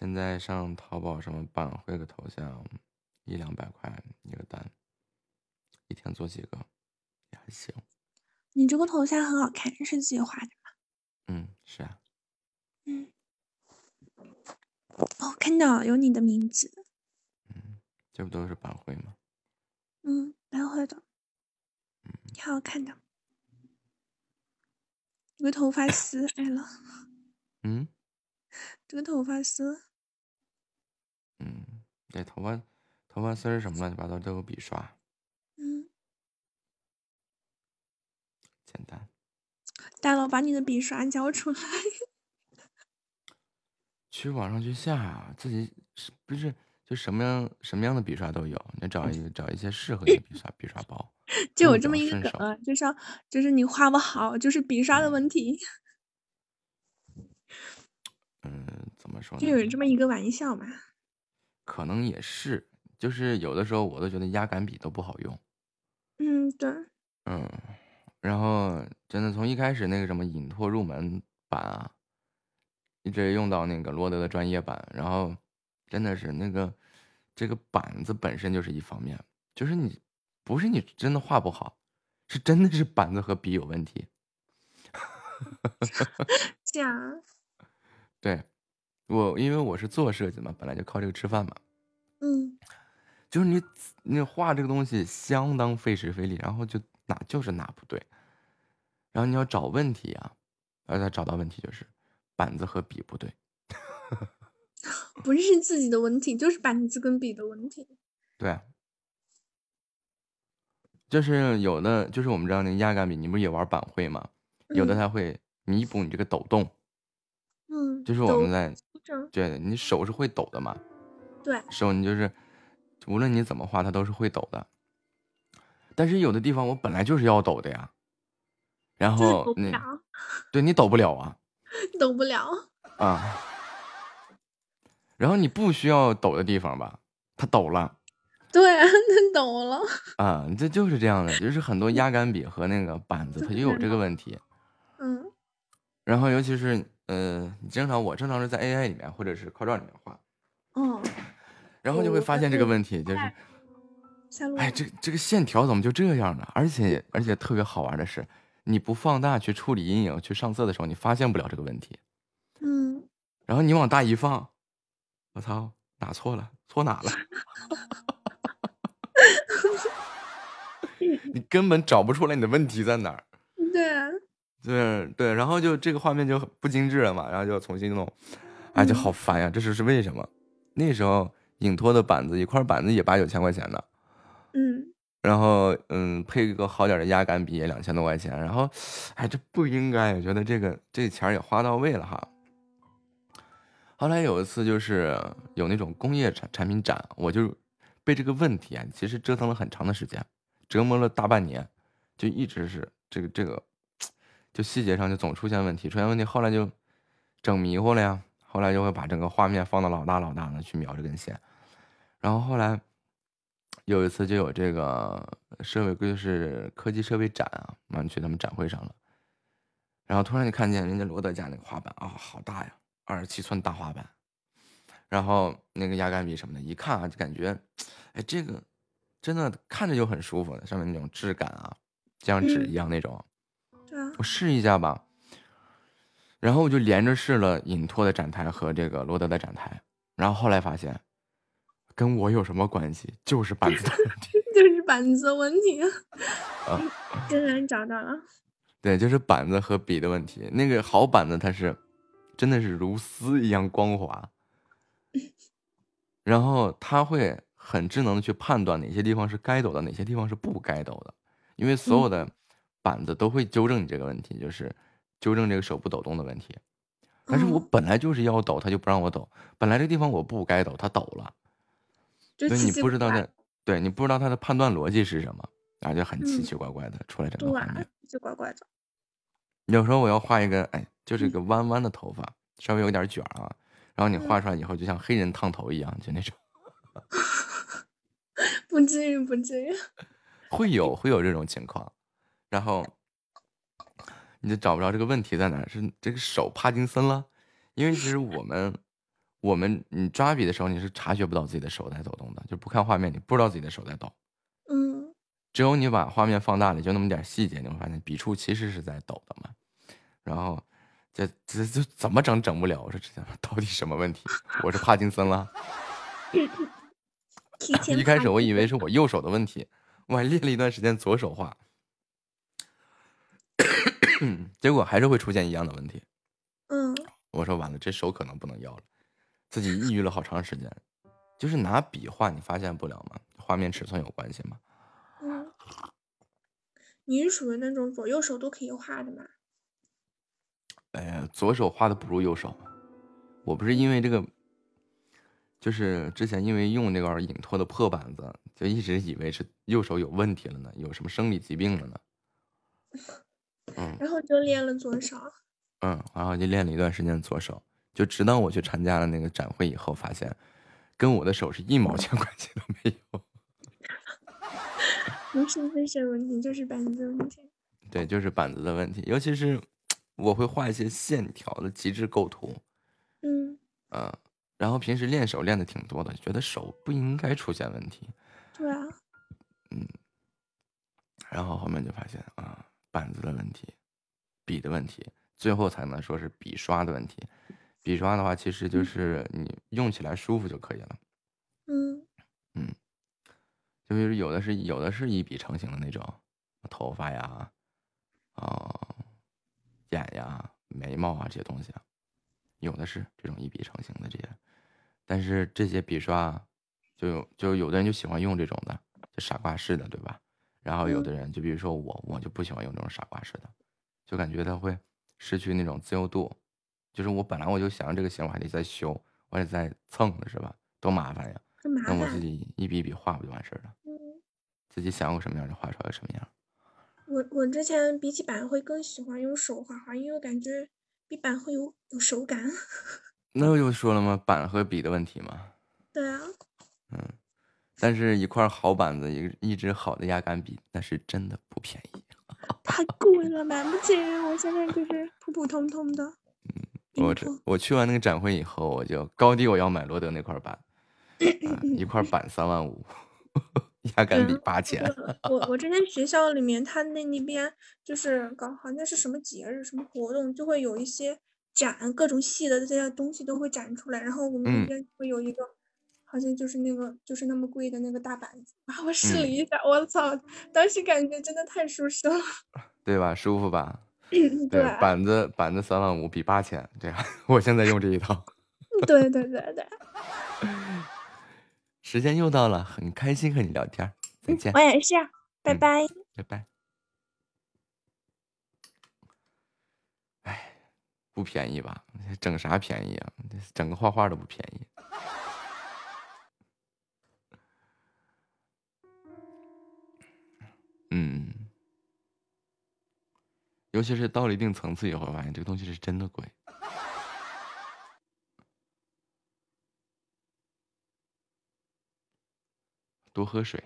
现在上淘宝什么板绘个头像，一两百块一个单，一天做几个也还行。你这个头像很好看，是自己画的吗？嗯，是啊，嗯。哦，看到了，有你的名字。嗯这不都是板绘吗？嗯，板绘的，嗯挺好看的。这个头发丝来了，嗯这个头发丝，嗯，对，头发头发丝儿什么乱七八糟都有笔刷，嗯，简单。大佬把你的笔刷交出来。去网上去下啊，自己是不是就什么样什么样的笔刷都有？你找一找一些适合你的笔刷笔刷包，就有这么一个。梗啊，就是就是你画不好，就是笔刷的问题，嗯，怎么说就？有这么一个玩笑嘛。可能也是，就是有的时候我都觉得压杆笔都不好用。嗯，对，嗯，然后真的从一开始那个什么隐拓入门版啊，一直用到那个罗德的专业版，然后真的是那个这个板子本身就是一方面，就是你不是你真的画不好，是真的是板子和笔有问题。这样啊，对我，因为我是做设计嘛，本来就靠这个吃饭嘛，嗯就是你你画这个东西相当费时费力，然后就哪就是哪不对，然后你要找问题啊，而且找到问题就是板子和笔不对，不是自己的问题，就是板子跟笔的问题。对啊，就是有的就是我们知道那个压杆笔，你不是也玩板绘吗？有的嗯它会弥补你这个抖动，嗯，就是我们在正对你手是会抖的嘛，对，手你就是无论你怎么画，它都是会抖的。但是有的地方我本来就是要抖的呀，然后你对你抖不了啊 抖不了。啊，然后你不需要抖的地方吧，它抖了对它，抖了。啊，这就是这样的，就是很多压杆笔和那个板子它就有这个问题。嗯然后尤其是呃，你正常我正常是在 AI 里面或者是靠照里面画，嗯，然后就会发现这个问题，就是，哎，这这个线条怎么就这样呢？而且而且特别好玩的是，你不放大去处理阴影、去上色的时候，你发现不了这个问题。嗯，然后你往大一放，我操，哪错了？错哪了？你根本找不出来你的问题在哪儿。对啊，对对，然后就这个画面就不精致了嘛，然后就重新弄，哎，就好烦呀！这是是为什么？那时候影托的板子一块板子也八九千块钱呢，嗯然后嗯，配个好点的压杆笔也两千多块钱，然后哎，这不应该，我觉得这个这钱儿也花到位了哈。后来有一次就是有那种工业产产品展，我就被这个问题啊，其实折腾了很长的时间，折磨了大半年，就一直是这个这个，就细节上就总出现问题，出现问题，后来就整迷糊了呀，后来就会把整个画面放到老大老大的去描这根线，然后后来有一次就有这个设备就是科技设备展啊，完去他们展会上了，然后突然就看见人家罗德家那个画板啊、好大呀，二十七寸大画板，然后那个压杆笔什么的，一看啊就感觉，哎，这个真的看着就很舒服，上面那种质感啊，就像纸一样那种。我试一下吧。然后我就连着试了隐拓的展台和这个罗德的展台，然后后来发现，跟我有什么关系？就是板子的问题。就是板子的问题。啊，竟然找到了，对，就是板子和笔的问题。那个好板子它是真的是如丝一样光滑，然后它会很智能的去判断哪些地方是该抖的，哪些地方是不该抖的，因为所有的板子都会纠正你这个问题，就是纠正这个手不抖动的问题。但是我嗯本来就是要抖，他就不让我抖。本来这个地方我不该抖，他抖了，所以你就奇奇怪怪不知道它，对你不知道他的判断逻辑是什么，然后就很奇嗯奇怪怪的出来整个画面。，奇奇怪怪的。有时候我要画一个，哎，就是一个弯弯的头发，稍微有点卷啊，然后你画出来以后就像黑人烫头一样，就那种，不至于，不至于。会有 会有这种情况，然后你就找不着这个问题在哪，是这个手帕金森了，因为其实我们我们你抓笔的时候你是察觉不到自己的手在抖动的，就不看画面你不知道自己的手在抖，嗯，只有你把画面放大了，就那么点细节，你会发现笔触其实是在抖的嘛。然后这这这怎么整整不了？我说这到底什么问题？我是帕金森了。一开始我以为是我右手的问题，我还练了一段时间左手画，结果还是会出现一样的问题。嗯，我说完了，这手可能不能要了，自己抑郁了好长时间。就是拿笔画，你发现不了吗？画面尺寸有关系吗？嗯，你是属于那种左右手都可以画的吗？哎呀，左手画的不如右手。我不是因为这个，就是之前因为用那个影托的破板子，就一直以为是右手有问题了呢，有什么生理疾病了呢。嗯然后就练了左手。嗯，然后就练了一段时间左手，就直到我去参加了那个展会以后，发现跟我的手是一毛钱 关系都没有。不是分身问题，就是板子问题。对，就是板子的问题，尤其是我会画一些线条的极致构图，嗯，嗯，然后平时练手练的挺多的，觉得手不应该出现问题，对啊，嗯然后后面就发现啊，板子的问题，笔的问题，最后才能说是笔刷的问题。笔刷的话，其实就是你用起来舒服就可以了。嗯嗯就比如有的是有的是一笔成型的那种，头发呀，啊、眼呀、眉毛啊这些东西啊，有的是这种一笔成型的这些，但是这些笔刷，就有就有的人就喜欢用这种的，就傻瓜式的，对吧？然后有的人就比如说我，我就不喜欢用这种傻瓜式的，就感觉他会失去那种自由度，就是我本来我就想这个形我还得再修，我还得再蹭的是吧？多麻烦呀！那我自。己一笔一笔画不就完事儿了？嗯，自己想个什么样就画出来什么样。我我之前比起板会更喜欢用手画画，因为我感觉比板会有有手感。那不就说了吗？板和笔的问题吗。对啊，但是，一块好板子，一个一支好的压杆笔，那是真的不便宜。太贵了，买不起。我现在就是普普通通的。我这我去完那个展会以后，我就高低我要买罗德那块板，嗯一块板三万五，压杆笔八千。我我之前学校里面，他那那边就是搞好像是什么节日、什么活动，就会有一些展，各种系的这些东西都会展出来。然后我们嗯那边会有一个，好像就是那个就是那么贵的那个大板子，然 后我试了嗯一下，我操，当时感觉真的太舒适了。对吧？舒服吧？对板子板子三万五比八千，对啊，我现在用这一套。对对对对，时间又到了，很开心和你聊天，再见我，也是，啊，拜嗯拜。拜拜。哎，不便宜吧？整啥便宜啊？整个画画都不便宜。尤其是到了一定层次以后，发现这个东西是真的贵。多喝水。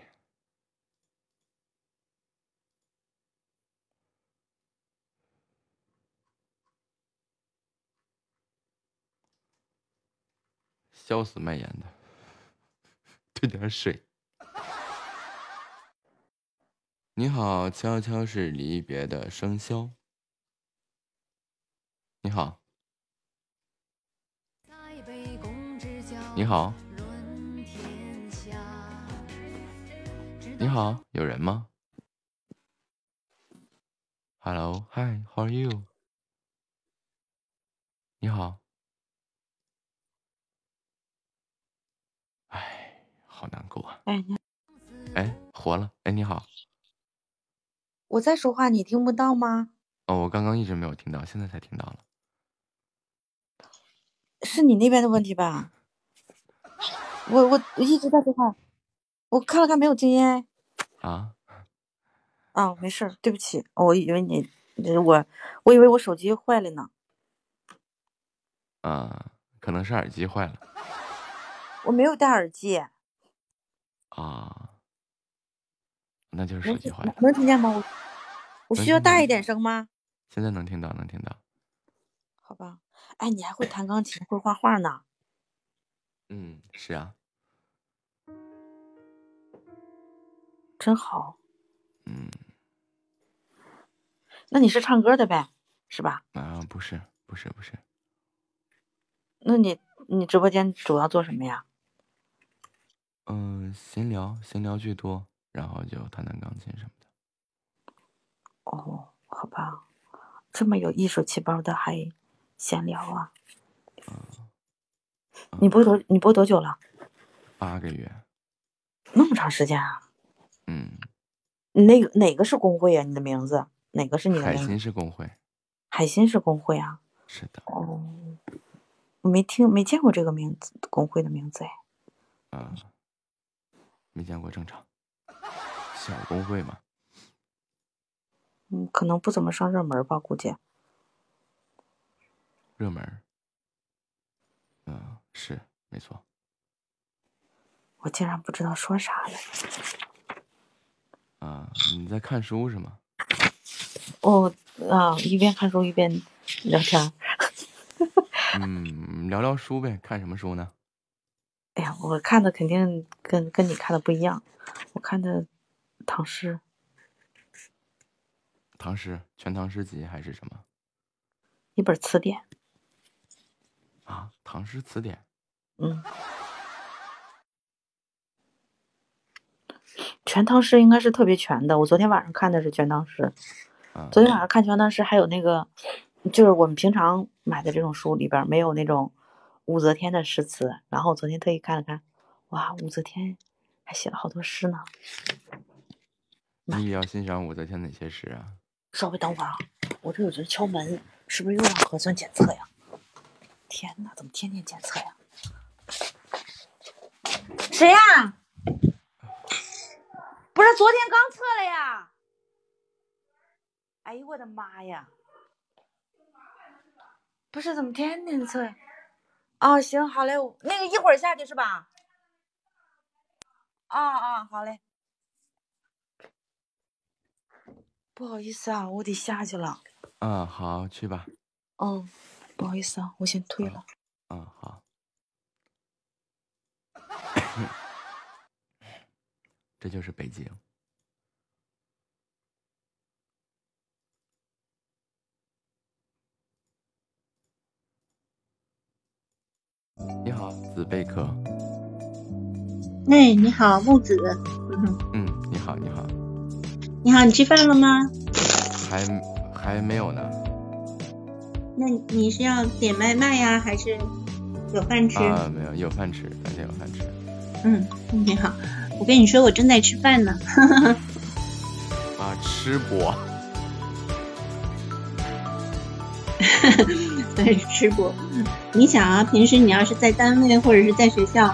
笑死卖盐的，兑点水。你好，悄悄是离别的笙箫。你好，你好，你好，有人吗？Hello, hi, how are you？你好，哎，好难过啊！哎，活了！哎，你好。我在说话，你听不到吗？哦，我刚刚一直没有听到，现在才听到了。是你那边的问题吧？我我我一直在说话，我看了看没有静音哎。啊，啊，没事，对不起，我以为你我我以为我手机坏了呢，啊，可能是耳机坏了我没有戴耳机，啊，那就是手机坏了。能听见吗？我我需要大一点声吗？现在能听到，能听到。好吧，哎，你还会弹钢琴，会画画呢，嗯，是啊，真好。嗯那你是唱歌的呗，是吧？啊，不是，不是，不是，那你你直播间主要做什么呀？嗯、闲聊，闲聊居多，然后就弹弹钢琴什么的。哦，好吧，这么有艺术细胞的还闲聊啊？你播多你播多久了？八个月，那么长时间啊？嗯，你那个哪个是工会啊？你的名字哪个是你的海名字？心是工会，海心是工会啊？是的，哦，我没听没见过这个名字工会的名字哎。啊，没见过正常，小工会嘛，嗯，可能不怎么上热门吧，估计。热门，嗯、是没错，我竟然不知道说啥了。啊，你在看书是吗？哦啊，一边看书一边聊天。嗯，聊聊书呗，看什么书呢？哎呀，我看的肯定跟跟你看的不一样，我看的唐诗，唐诗，《全唐诗集》还是什么一本词典。啊？唐诗词典，嗯，全唐诗应该是特别全的。我昨天晚上看的是全唐诗，啊，昨天晚上看全唐诗还有那个，就是我们平常买的这种书里边没有那种武则天的诗词，然后昨天特意看了看，哇，武则天还写了好多诗呢。你也要欣赏武则天哪些诗啊？稍微等会儿啊，我这有人敲门，是不是又要核酸检测呀？天呐，怎么天天检测呀？谁呀？不是昨天刚测了呀？哎呦我的妈呀！不是怎么天天测呀？哦，行，好嘞，那个一会儿下去是吧？啊啊，好嘞。不好意思啊，我得下去了。嗯，好，去吧。嗯，不好意思啊，我先退了。嗯，好。这就是北京。你好，紫贝壳。哎，你好，木子。嗯 嗯，你好，你好，你好，你吃饭了吗？还还没有呢。那你是要点外卖呀，还是有饭吃？啊，没有，有饭吃，感谢有饭吃。嗯，你好，我跟你说，我正在吃饭呢。啊，吃播。算是吃播。你想啊，平时你要是在单位或者是在学校，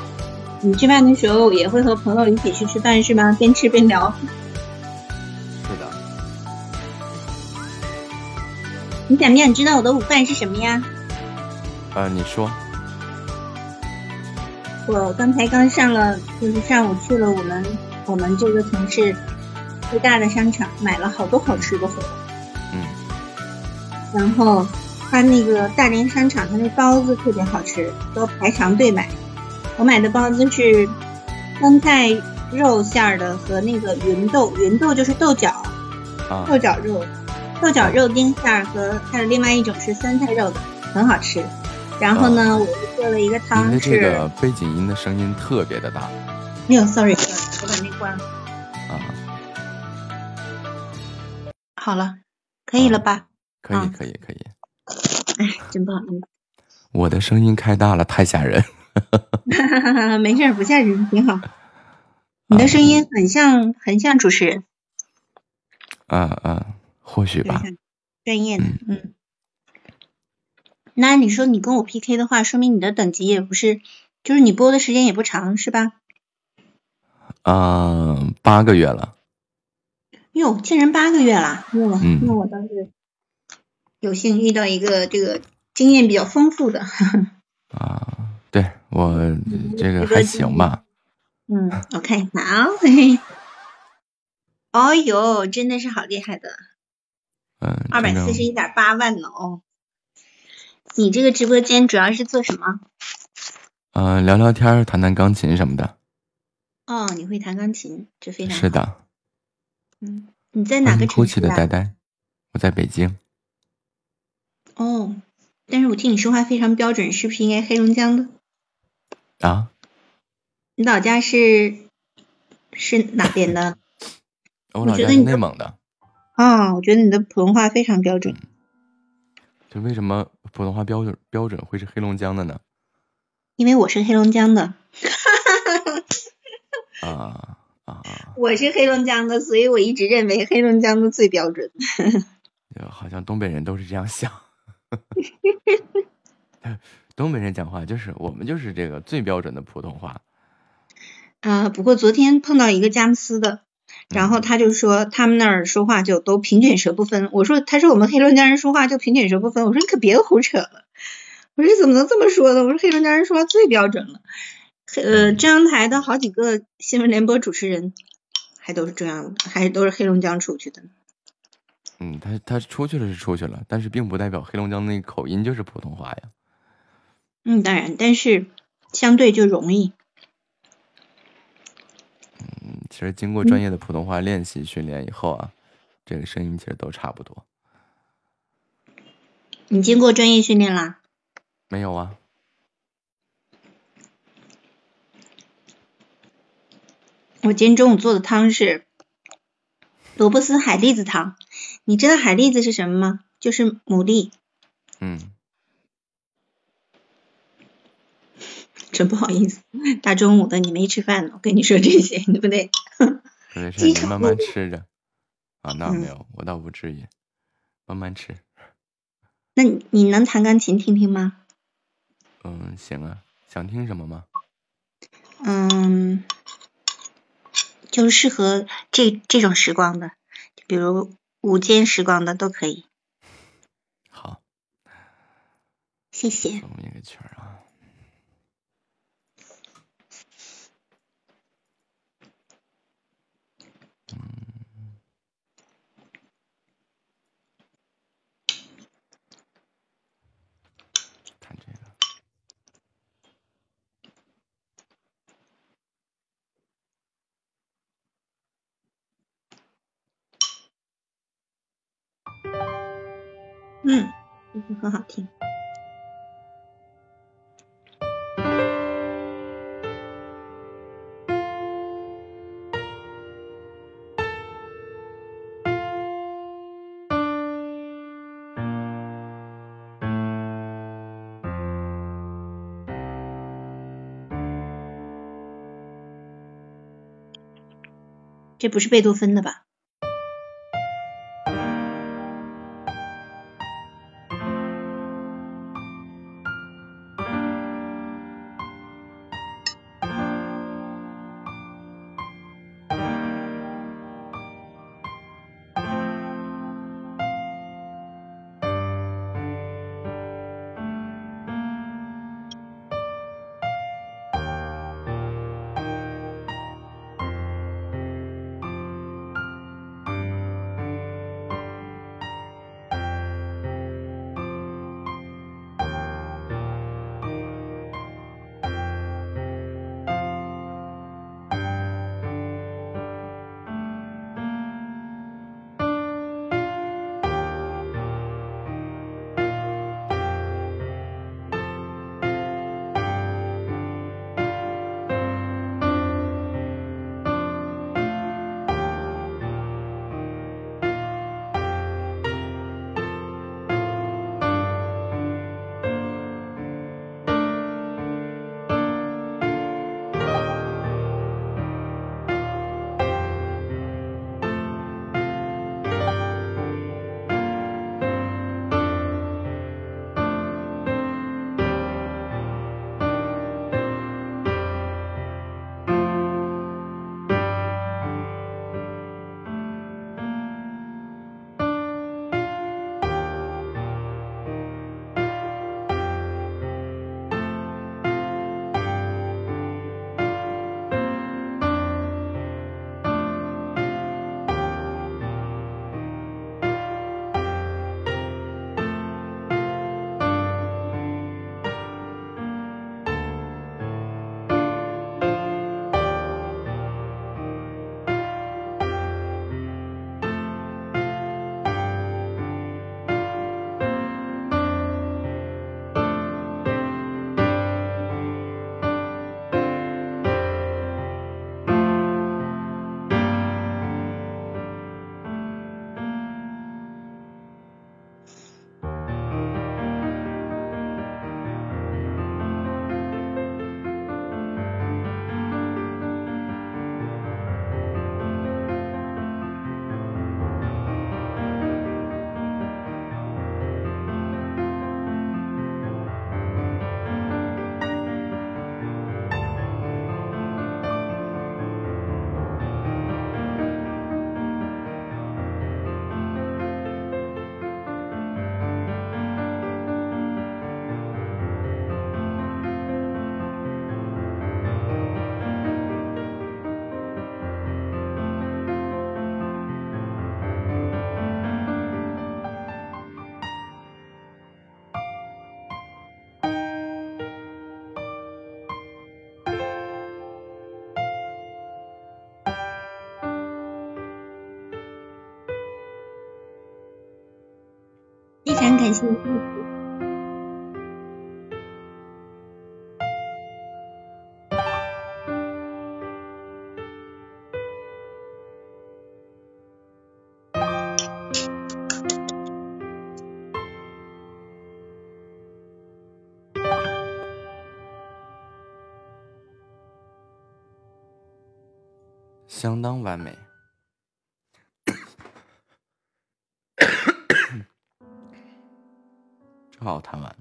你吃饭的时候也会和朋友一起去吃饭是吗？边吃边聊。你想不想知道我的午饭是什么呀？呃，你说。我刚才刚上了，就是上午去了我们我们这个城市最大的商场，买了好多好吃的回来。嗯。然后。他那个大连商场，他那包子特别好吃，都排长队买。我买的包子是酸菜肉馅儿的和那个芸豆，芸豆就是豆角，豆角肉，豆角肉丁馅儿和还有另外一种是酸菜肉的，很好吃。然后呢，我又做了一个汤是。你的这个背景音的声音特别的大。没有，sorry，sorry，我把那关了。啊。好了，可以了吧？可以，可以，可以。哎，真不好意思。我的声音开大了，太吓人。没事，不吓人，挺好。你的声音很像，很像主持人。啊啊，或许吧。专业的，嗯。那你说你跟我 PK 的话，说明你的等级也不是，就是你播的时间也不长，是吧？嗯，八个月了。哟，竟然八个月了！哟，那我倒是。有幸遇到一个这个经验比较丰富的啊，对我这个还行吧。嗯，我看一下啊，嘿，哦呦，真的是好厉害的。嗯，二百四十一点八万呢哦。你这个直播间主要是做什么？嗯，聊聊天，弹弹钢琴什么的。哦，你会弹钢琴，这非常是的。嗯，你在哪个城市？的呆呆，我在北京。哦，但是我听你说话非常标准，是不是应该黑龙江的？啊？你老家是是哪边的？我老家是内蒙的。啊，我觉得你的普通话非常标准。这为什么普通话标准标准会是黑龙江的呢？因为我是黑龙江的。啊啊！我是黑龙江的，所以我一直认为黑龙江的最标准。好像东北人都是这样想。东北人讲话就是我们就是这个最标准的普通话。啊，不过昨天碰到一个佳木斯的，然后他就说他们那儿说话就都平卷舌不分。我说他说我们黑龙江人说话就平卷舌不分。我说你可别胡扯了。我说怎么能这么说呢？我说黑龙江人说话最标准了。呃，中央台的好几个新闻联播主持人还都是中央的，还都是黑龙江出去的。嗯，他他出去了是出去了，但是并不代表黑龙江那口音就是普通话呀。嗯，当然，但是相对就容易。嗯，其实经过专业的普通话练习训练以后啊，这个声音其实都差不多。你经过专业训练啦？没有啊。我今天中午做的汤是萝卜丝海蛎子汤。你知道海蛎子是什么吗？就是牡蛎。嗯。真不好意思，大中午的你没吃饭呢，我跟你说这些，对不对？没事，你慢慢吃着。啊，那没有，我倒不至于，慢慢吃。那你能弹钢琴听听吗？嗯，行啊，想听什么吗？嗯，就适合这这种时光的，比如。午间时光的都可以。好，谢谢。送一个圈啊。嗯，这个很好听。这不是贝多芬的吧？常感谢支持。相当完美。正好弹完了。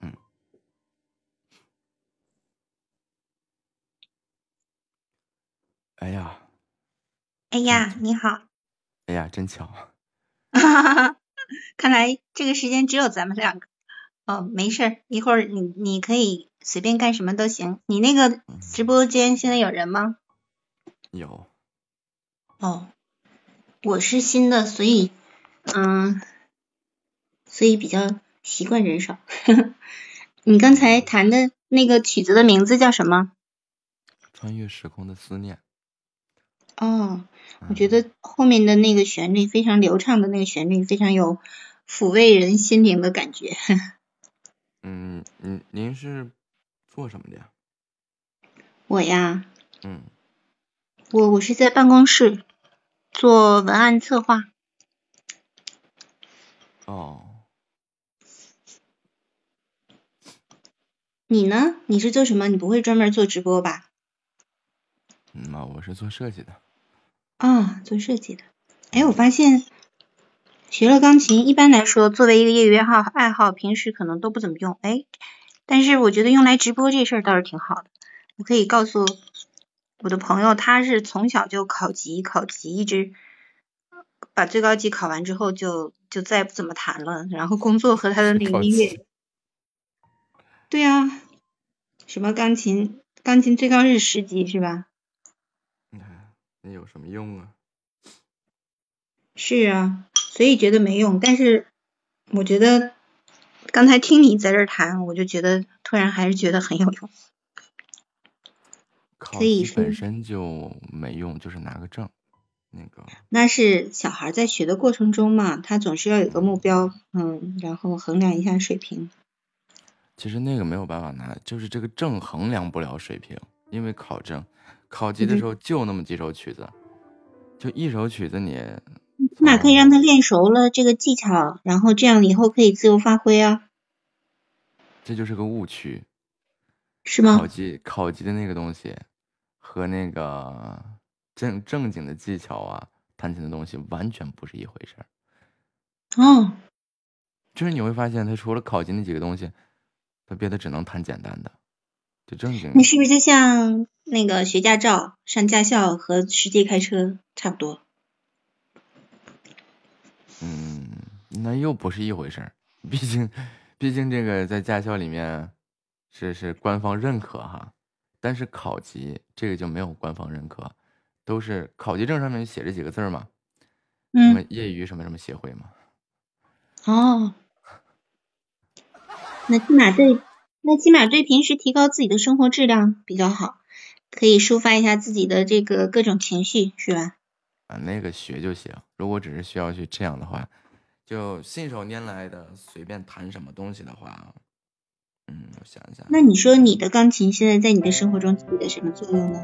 嗯，哎呀，哎呀，你好，哎呀，真巧。看来这个时间只有咱们两个。哦，没事儿，一会儿你你可以随便干什么都行。你那个直播间现在有人吗？有，哦，我是新的，所以嗯，所以比较习惯人少。你刚才弹的那个曲子的名字叫什么？穿越时空的思念。哦，我觉得后面的那个旋律非常流畅的那个旋律，非常有抚慰人心灵的感觉。嗯，您您是做什么的呀？我呀，嗯，我我是在办公室做文案策划。哦，你呢？你是做什么？你不会专门做直播吧？嗯啊，我是做设计的。啊，做设计的。哎，我发现学了钢琴，一般来说作为一个业余爱好，爱好平时可能都不怎么用。哎，但是我觉得用来直播这事儿倒是挺好的。我可以告诉我的朋友，他是从小就考级，考级一直把最高级考完之后就就再也不怎么弹了，然后工作和他的那个音乐级。对啊，什么钢琴，钢琴最高是十级是吧？那有什么用啊？是啊，所以觉得没用。但是我觉得刚才听你在这儿弹，我就觉得突然还是觉得很有用。考级本身就没用，就是拿个证。那个那是小孩在学的过程中嘛，他总是要有个目标，嗯，然后衡量一下水平。其实那个没有办法拿，就是这个证衡量不了水平，因为考证，考级的时候就那么几首曲子，就一首曲子你起码可以让他练熟了这个技巧，然后这样以后可以自由发挥啊，这就是个误区。是吗考？级考级的那个东西和那个正正经的技巧啊，弹琴的东西完全不是一回事儿。哦，就是你会发现，他除了考级那几个东西，他别的只能弹简单的，就正经。你是不是就像那个学驾照、上驾校和实际开车差不多？嗯，那又不是一回事儿。毕竟，毕竟这个在驾校里面是是官方认可哈，但是考级这个就没有官方认可，都是考级证上面写着几个字儿嘛，什么嗯，业余什么什么协会嘛。哦，那起码对，那起码对平时提高自己的生活质量比较好，可以抒发一下自己的这个各种情绪，是吧？啊，那个学就行。如果只是需要去这样的话，就信手拈来的随便弹什么东西的话，嗯，我想一想，那你说你的钢琴现在在你的生活中起的什么作用呢？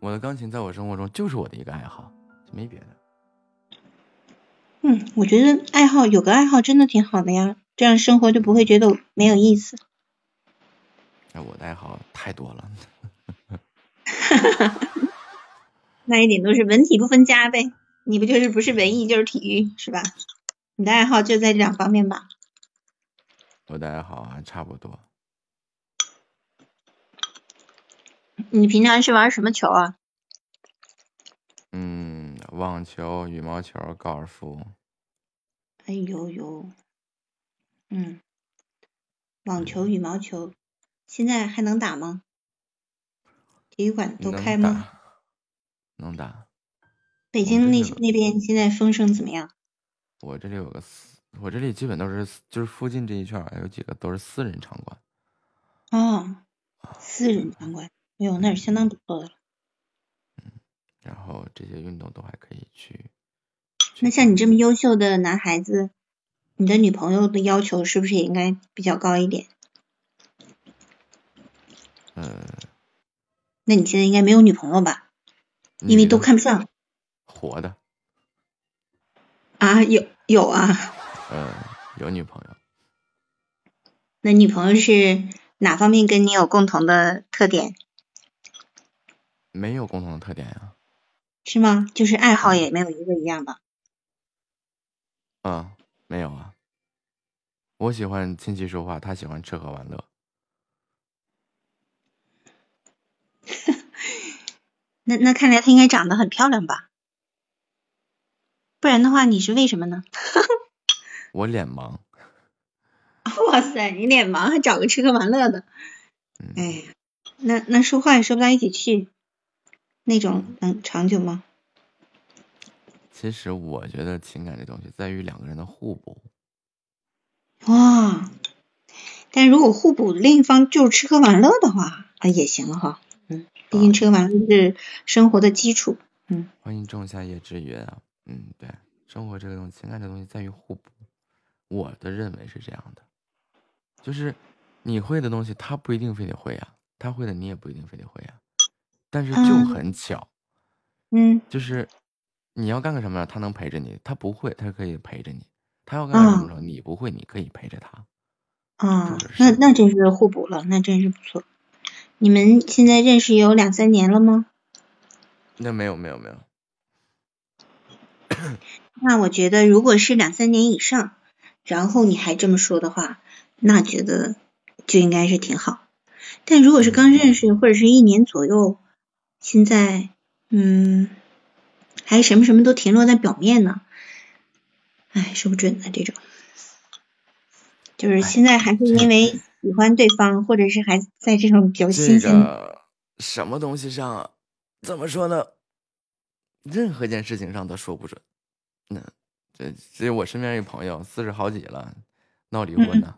我的钢琴在我生活中就是我的一个爱好，没别的。嗯，我觉得爱好有个爱好真的挺好的呀，这样生活就不会觉得没有意思。哎，我的爱好太多了。那一点都是文体不分家呗，你不就是不是文艺就是体育是吧？你的爱好就在这两方面吧。我的爱好还差不多。你平常是玩什么球啊？嗯，网球、羽毛球、高尔夫，哎呦呦，嗯，网球、羽毛球，现在还能打吗？体育馆都开吗？打，能打。北京那那边现在风声怎么样？我这里有个私，我这里基本都是就是附近这一圈儿有几个都是私人场馆。哦，私人场馆，哎呦，那是相当不错的了。嗯然后这些运动都还可以去。那像你这么优秀的男孩子，你的女朋友的要求是不是也应该比较高一点？嗯，那你现在应该没有女朋友吧？因为都看不上活的，啊，有有啊，嗯，有女朋友。那女朋友是哪方面跟你有共同的特点？没有共同的特点呀、是吗？就是爱好也没有一个一样的？嗯，没有啊。我喜欢琴棋书画，他喜欢吃喝玩乐。那那看来她应该长得很漂亮吧？不然的话，你是为什么呢？我脸盲，哇塞，你脸盲还找个吃喝玩乐的，嗯，哎呀，那那说话也说不到一起去，那种能长久吗？其实我觉得情感这东西在于两个人的互补。哇，但如果互补另一方就是吃喝玩乐的话，啊也行了哈。嗯，毕竟吃喝玩乐是生活的基础。嗯，欢迎仲夏夜之约啊。嗯，对，生活这个东西，情感这个东西在于互补。我的认为是这样的，就是你会的东西，他不一定非得会呀、他会的你也不一定非得会呀、但是就嗯很巧，嗯就是你要干个什么，他能陪着你；他不会，他可以陪着你；他要干个什么时候，你不会，你可以陪着他。啊，那那真是互补了，那真是不错。你们现在认识有两三年了吗？那没有没有没有，那我觉得，如果是两三年以上，然后你还这么说的话，那觉得就应该是挺好。但如果是刚认识或者是一年左右，现在嗯，还什么什么都停留在表面呢，哎，说不准的这种。就是现在还是因为喜欢对方，或者是还在这种比较新鲜什么东西上啊，怎么说呢？任何一件事情上都说不准。那这只有我身边一朋友，四十好几了，闹离婚呢。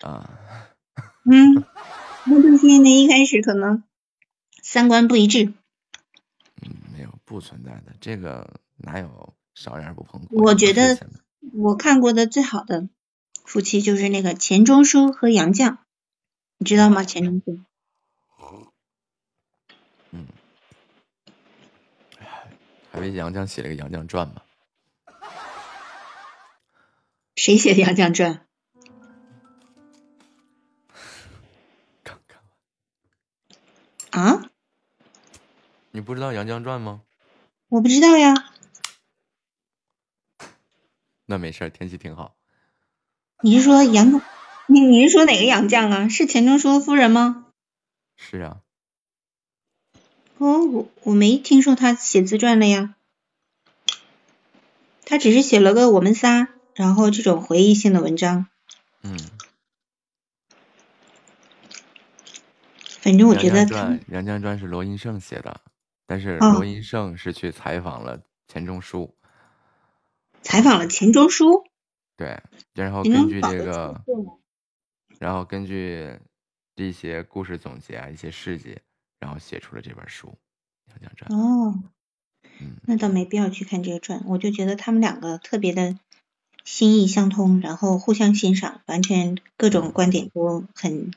啊，嗯，那就是因为一开始可能三观不一致。嗯没有不存在的，这个哪有少眼不碰我觉得我看过的最好的夫妻就是那个钱钟书和杨绛，你知道吗？钱钟书。嗯还为杨绛写了个《杨绛传》嘛？谁写的《杨绛传》？啊？你不知道《杨绛传》吗？我不知道呀。那没事儿，天气挺好。你是说杨？你你是说哪个杨绛啊？是钱钟书的夫人吗？是啊，哦，我我没听说他写自传了呀。他只是写了个我们仨，然后这种回忆性的文章。嗯。反正我觉得他杨绛传》《杨绛传》是罗银胜写的，但是哦罗银胜是去采访了钱钟书，采访了钱钟书。对，然后根据这个然后根据这些故事总结啊，一些事迹，然后写出了这本书《杨绛传》。哦，嗯那倒没必要去看这个传，我就觉得他们两个特别的心意相通，然后互相欣赏，完全各种观点都很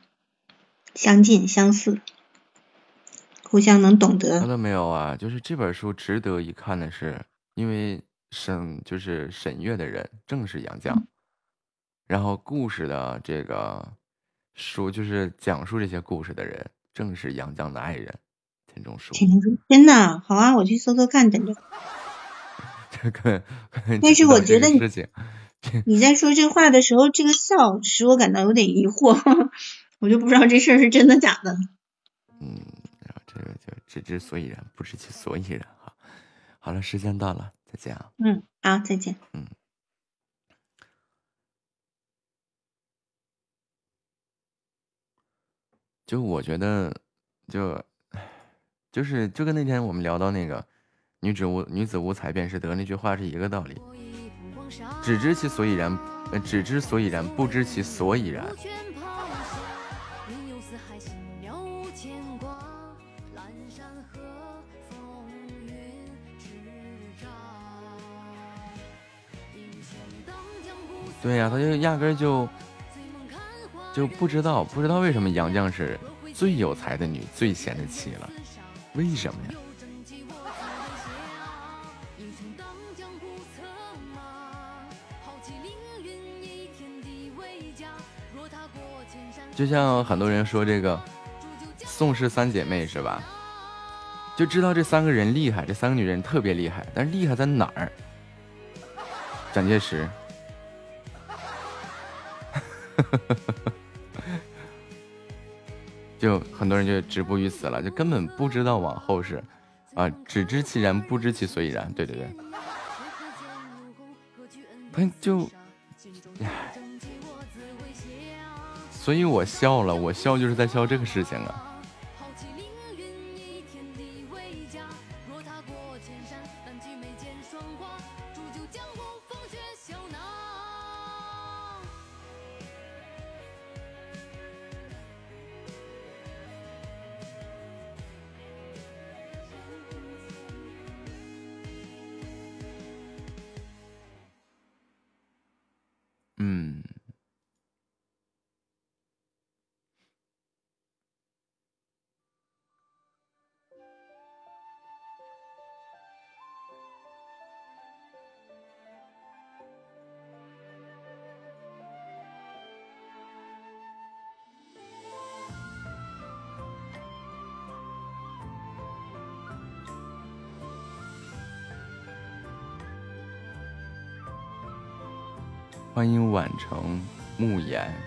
相近相似，互相能懂得。看到没有啊？就是这本书值得一看的是，因为审就是审阅的人正是杨绛，嗯然后故事的这个书就是讲述这些故事的人正是杨绛的爱人钱钟书。钱钟书真的啊好啊，我去搜搜看，等着。这个，但是我觉得你，你在说这话的时候，这个笑使我感到有点疑惑，我就不知道这事儿是真的假的。嗯，然后这个就知之所以然，不知其所以然哈。好了，时间到了，再见啊。嗯，好，再见。嗯。就我觉得，就就是就跟那天我们聊到那个“女子无女子无才便是德”那句话是一个道理。只知其所以然，呃，只知所以然，不知其所以然。对呀、他就压根就就不知道，不知道为什么杨绛是最有才的女，最贤的妻了，为什么呀？就像很多人说这个宋氏三姐妹是吧？就知道这三个人厉害，这三个女人特别厉害，但是厉害在哪儿？蒋介石。就很多人就止步于此了，就根本不知道往后是，啊，只知其然，不知其所以然。对对对，他 就，唉，所以我笑了，我笑就是在笑这个事情啊。欢迎晚城慕言。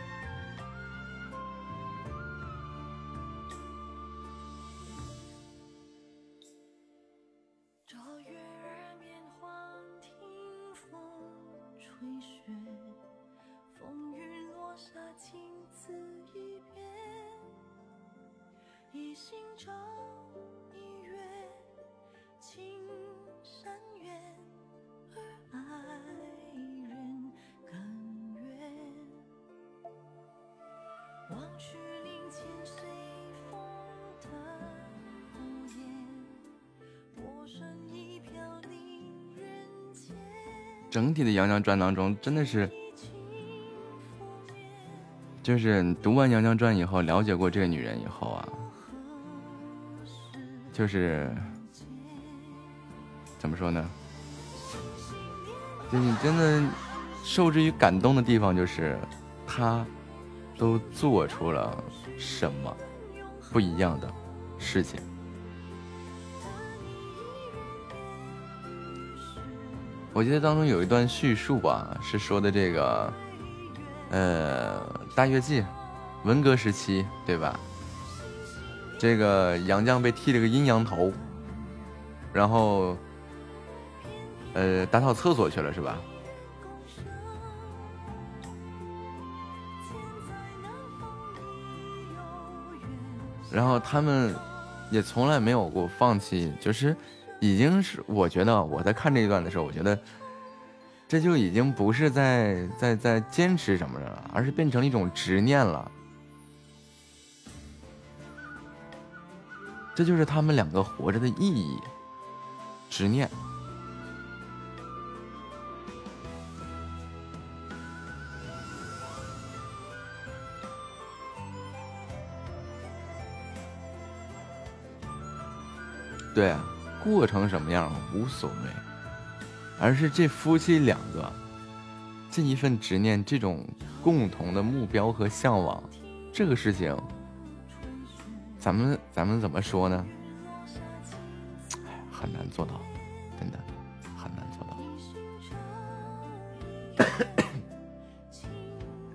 杨洋传》当中，真的是，就是读完《杨洋传》以后，了解过这个女人以后啊，就是怎么说呢？就你真的受之于感动的地方，就是她都做出了什么不一样的事情。我记得当中有一段叙述吧，是说的这个，呃，大跃进，文革时期，对吧？这个杨绛被剃了个阴阳头，然后，呃，打扫厕所去了，是吧？然后他们也从来没有过放弃，就是已经是我觉得我在看这一段的时候，我觉得这就已经不是在在在坚持什么了，而是变成一种执念了。这就是他们两个活着的意义，执念。对啊，过成什么样无所谓，而是这夫妻两个这一份执念，这种共同的目标和向往，这个事情，咱们咱们怎么说呢？哎，很难做到，真的很难做到。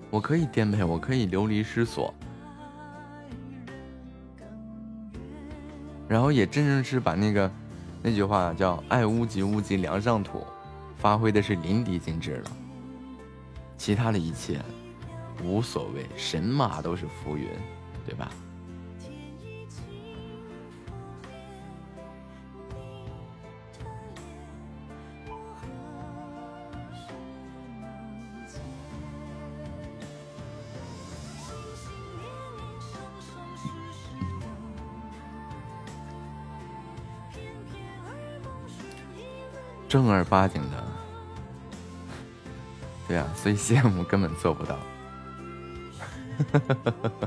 我可以颠沛，我可以流离失所，然后也真正是把那个那句话叫“爱屋及乌及梁上土”，发挥的是淋漓尽致了。其他的一切无所谓，神马都是浮云，对吧？正儿八经的，对呀、所以羡慕根本做不到。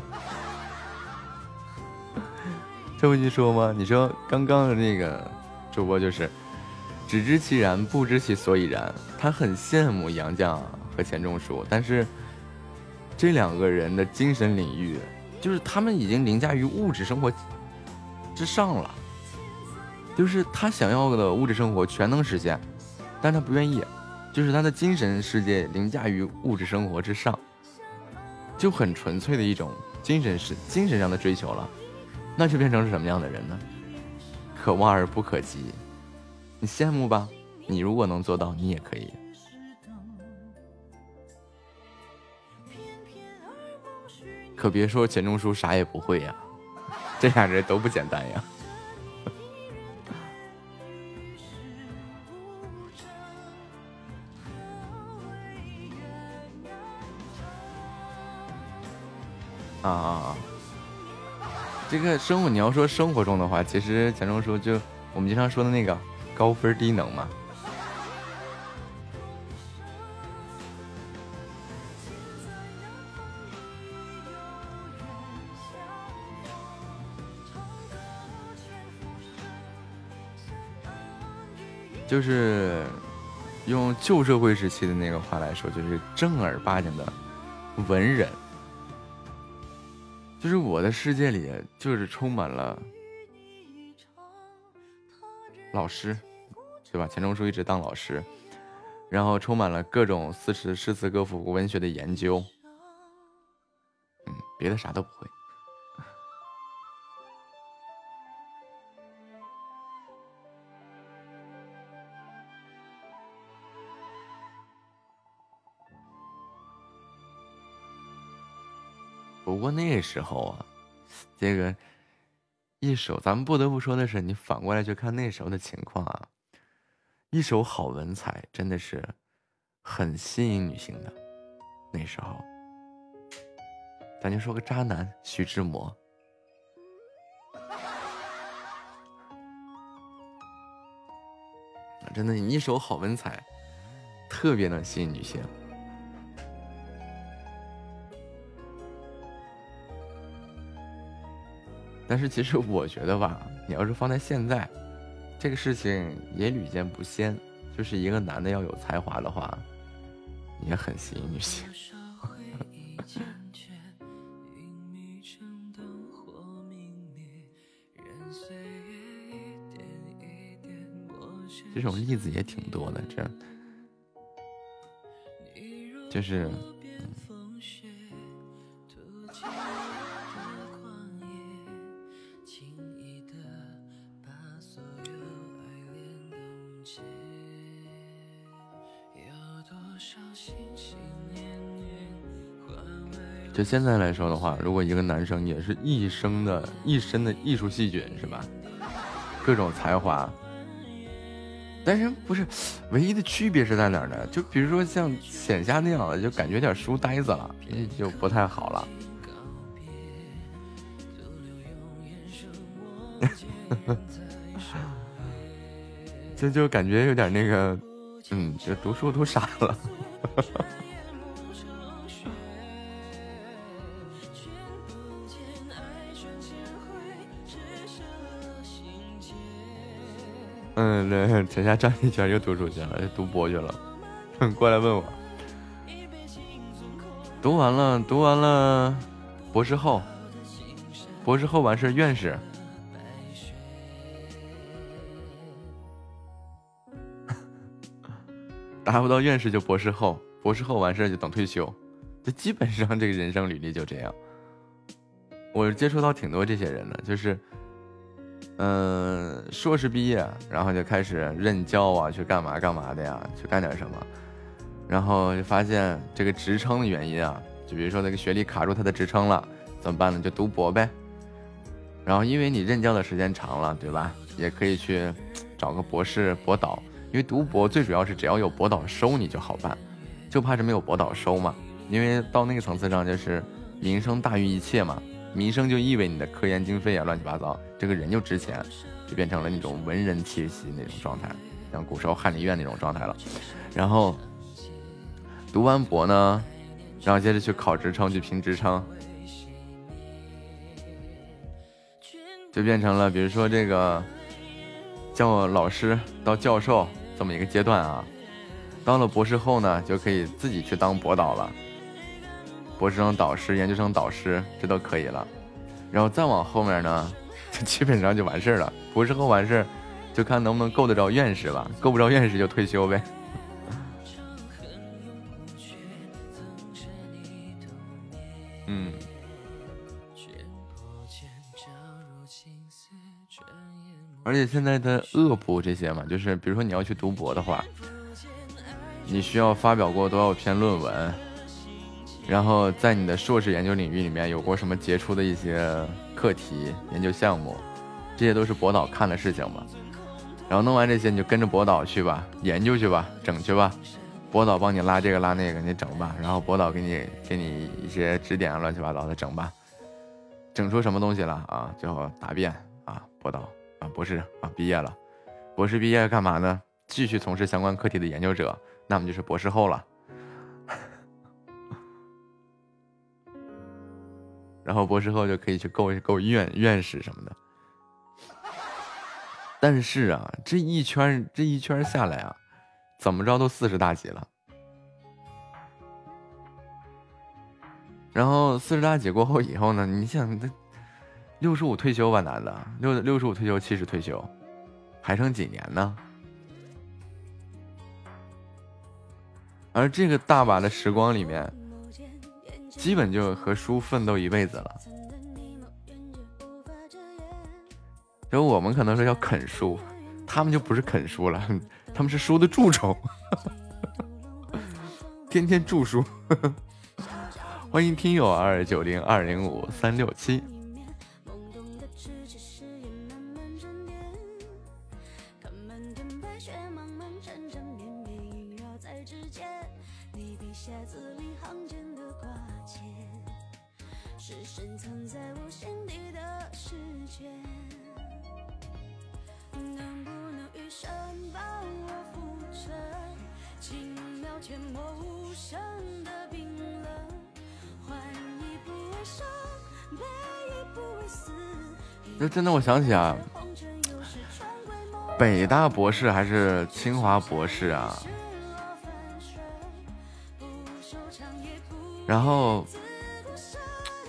这不就说吗？你说刚刚的那个主播就是只知其然，不知其所以然。他很羡慕杨绛和钱钟书，但是这两个人的精神领域，就是他们已经凌驾于物质生活之上了。就是他想要的物质生活全能实现，但他不愿意，就是他的精神世界凌驾于物质生活之上，就很纯粹的一种精神是精神上的追求了，那就变成是什么样的人呢？可望而不可及，你羡慕吧？你如果能做到，你也可以。可别说钱钟书啥也不会呀，这俩人都不简单呀。啊啊啊。这个生物你要说生活中的话其实钱钟书就我们经常说的那个高分低能嘛。就是用旧社会时期的那个话来说就是正儿八经的文人就是我的世界里，就是充满了老师，对吧？钱钟书一直当老师，然后充满了各种诗词、诗词歌赋、文学的研究。嗯，别的啥都不会。过那时候啊，这个一手，咱们不得不说的是，你反过来去看那时候的情况啊，一手好文采真的是很吸引女性的。那时候，咱就说个渣男徐志摩，真的，你一手好文采，特别能吸引女性。但是其实我觉得吧，你要是放在现在，这个事情也屡见不鲜。就是一个男的要有才华的话，也很吸引女性。这种例子也挺多的，这就是。就现在来说的话，如果一个男生也是一生的一身的艺术细菌，是吧？各种才华，但是不是唯一的区别是在哪儿呢？就比如说像浅夏那样的，就感觉有点书呆子了，就不太好了。就就感觉有点那个，嗯，就读书读傻了。嗯，对，等下转一圈又读书去了，又读博去了，过来问我，读完了，读完了，博士后，博士后完事院士，达不到院士就博士后，博士后完事就等退休，就基本上这个人生履历就这样。我接触到挺多这些人的，就是。嗯，硕士毕业，然后就开始任教啊，去干嘛干嘛的呀，去干点什么，然后就发现这个职称的原因啊，就比如说那个学历卡住他的职称了，怎么办呢？就读博呗。然后因为你任教的时间长了，对吧？也可以去找个博士博导，因为读博最主要是只要有博导收你就好办，就怕是没有博导收嘛。因为到那个层次上就是名声大于一切嘛。名声就意味你的科研经费啊，乱七八糟，这个人就值钱，就变成了那种文人气息那种状态，像古时候翰林院那种状态了。然后读完博呢，然后接着去考职称，去评职称，就变成了比如说这个叫老师到教授这么一个阶段啊。到了博士后呢，就可以自己去当博导了。博士生导师、研究生导师，这都可以了，然后再往后面呢，就 基本上就完事儿了。博士后完事儿，就看能不能够得着院士了，够不着院士就退休呗。嗯。而且现在的恶补这些嘛，就是比如说你要去读博的话，你需要发表过多少篇论文？然后在你的硕士研究领域里面有过什么杰出的一些课题研究项目，这些都是博导看的事情嘛。然后弄完这些，你就跟着博导去吧，研究去吧，整去吧。博导帮你拉这个拉那个，你整吧。然后博导给你给你一些指点，乱七八糟的整吧。整出什么东西了啊？最后答辩啊，博导啊，博士啊，毕业了。博士毕业干嘛呢？继续从事相关课题的研究者，那么就是博士后了。然后博士后就可以去够够院院士什么的。但是啊，这一圈这一圈下来啊，怎么着都四十大几了。然后四十大几过后以后呢，你想这六十五退休吧，男的六六十五退休，七十退休，还剩几年呢？而这个大把的时光里面，基本就和书奋斗一辈子了。就我们可能说要啃书，他们就不是啃书了，他们是书的蛀虫，天天蛀书。欢迎听友二九零二零五三六七。就真的，我想起啊，北大博士还是清华博士啊，然后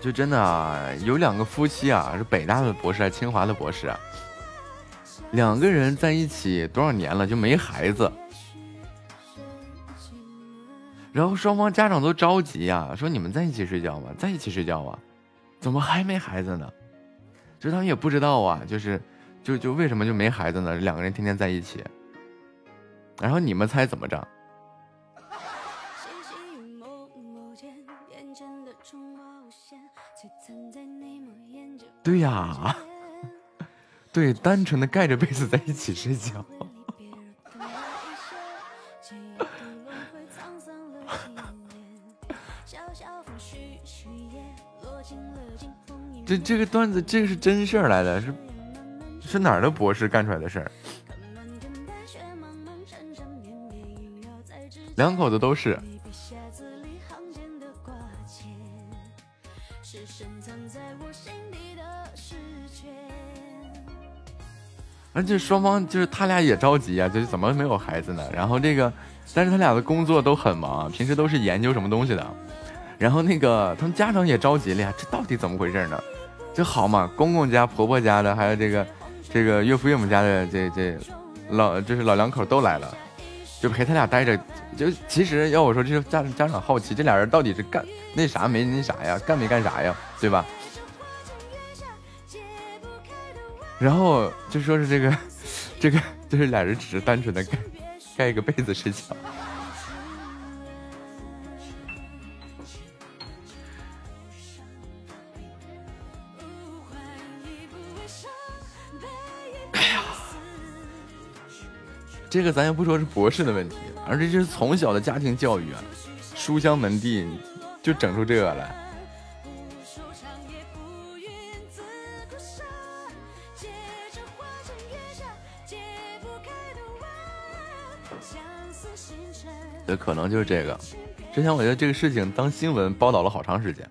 就真的啊，有两个夫妻啊，是北大的博士还是清华的博士啊？两个人在一起多少年了就没孩子，然后双方家长都着急呀、说你们在一起睡觉吗？在一起睡觉啊，怎么还没孩子呢？就他们也不知道啊，就是就就为什么就没孩子呢？两个人天天在一起，然后你们猜怎么着？对呀，对，单纯的盖着被子在一起睡觉。这这个段子，这个是真事儿来的，是是哪儿的博士干出来的事儿？两口子都是。而且双方就是他俩也着急啊、就是怎么没有孩子呢？然后这个，但是他俩的工作都很忙，平时都是研究什么东西的。然后那个他们家长也着急了呀，这到底怎么回事呢？这好嘛，公公家、婆婆家的，还有这个这个岳父岳母家的这这老就是老两口都来了，就陪他俩待着。就其实要我说，这是家家长好奇，这俩人到底是干那啥没那啥呀，干没干啥呀，对吧？然后就说是这个，这个就是俩人只是单纯的盖盖一个被子睡觉。这个咱也不说是博士的问题，而这就是从小的家庭教育啊，书香门第，就整出这个来。这可能就是这个。之前我觉得这个事情当新闻报道了好长时间。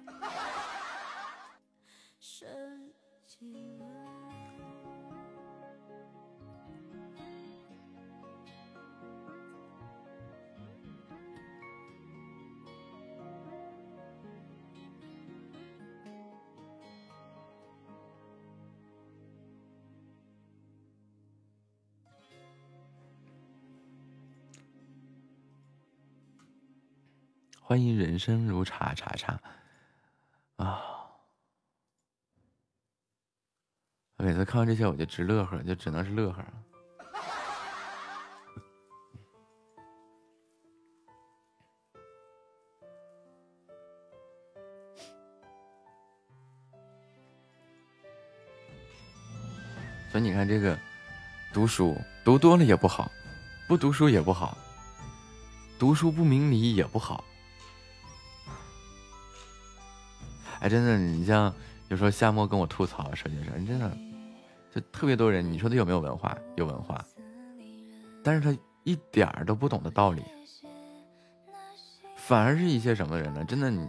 欢迎人生如茶茶茶啊！每次看完这些我就直乐呵，就只能是乐呵。所以你看，这个读书读多了也不好，不读书也不好，读书不明理也不好。哎，真的，你像有时候夏末跟我吐槽说件事，真的，就特别多人，你说他有没有文化？有文化，但是他一点儿都不懂得道理，反而是一些什么人呢？真的，你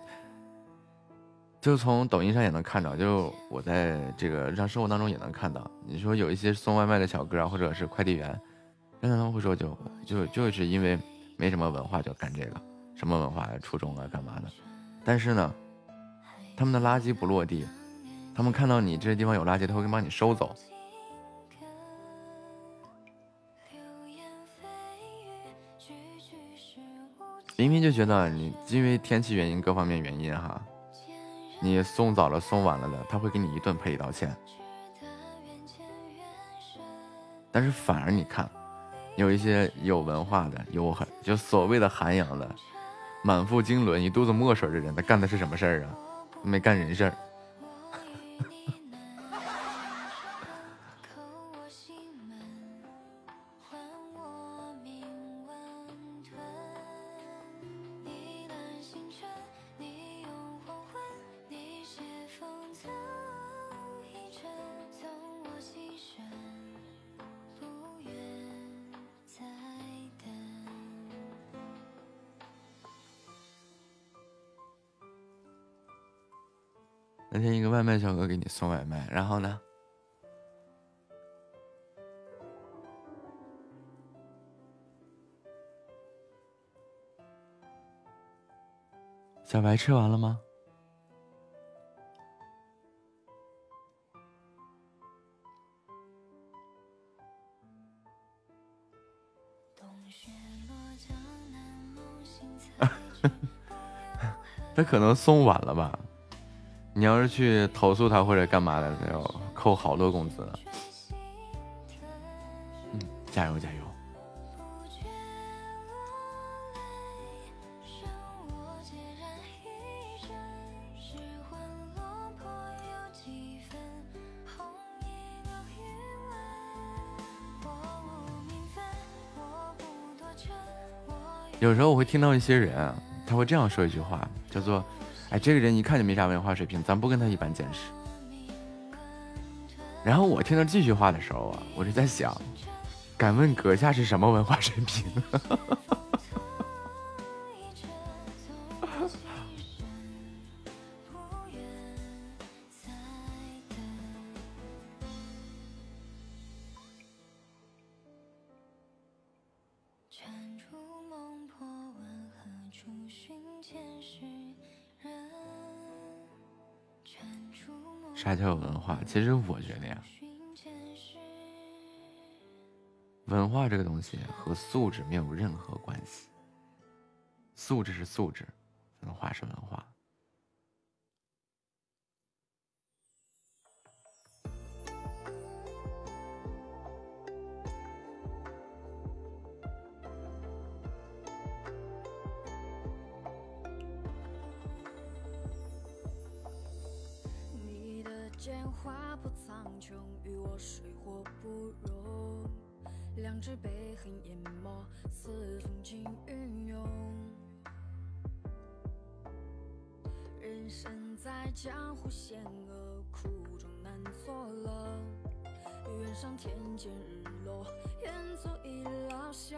就从抖音上也能看到，就我在这个日常生活当中也能看到。你说有一些送外卖的小哥啊，或者是快递员，真的他们会说就就就是因为没什么文化就干这个，什么文化、初中啊干嘛的。但是呢，他们的垃圾不落地，他们看到你这些地方有垃圾，他会帮你收走。明明就觉得你因为天气原因各方面原因哈，你送早了送晚了的，他会给你一顿赔礼道歉。但是反而你看，有一些有文化的、有很就所谓的涵养的、满腹经纶、一肚子墨水的人，他干的是什么事儿啊？没干人事儿。送外卖，然后呢？小白吃完了吗？他可能送晚了吧？你要是去投诉他或者干嘛的，他要扣好多工资。嗯，加油加油！有时候我会听到一些人，他会这样说一句话，叫做。哎，这个人一看就没啥文化水平，咱不跟他一般见识。然后我听到这句话的时候啊，我就在想，敢问阁下是什么文化水平？其实我觉得呀，文化这个东西和素质没有任何关系。素质是素质，文化是文化。水火不容。两只被恨淹没，似风景云涌。人生在江湖险恶，苦中难作乐。愿上天见日落，愿做一老朽。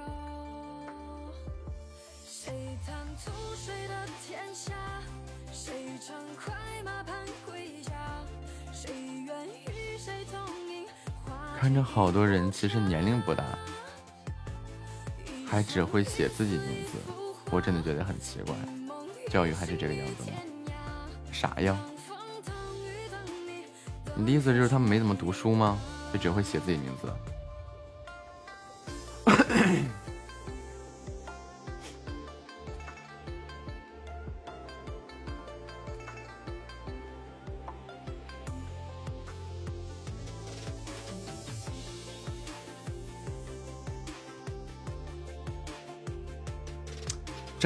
谁弹吐水的天下？谁乘快马盼归家？谁愿与谁同看着好多人其实年龄不大，还只会写自己名字，我真的觉得很奇怪。教育还是这个样子吗？啥呀？你的意思就是他们没怎么读书吗？就只会写自己名字？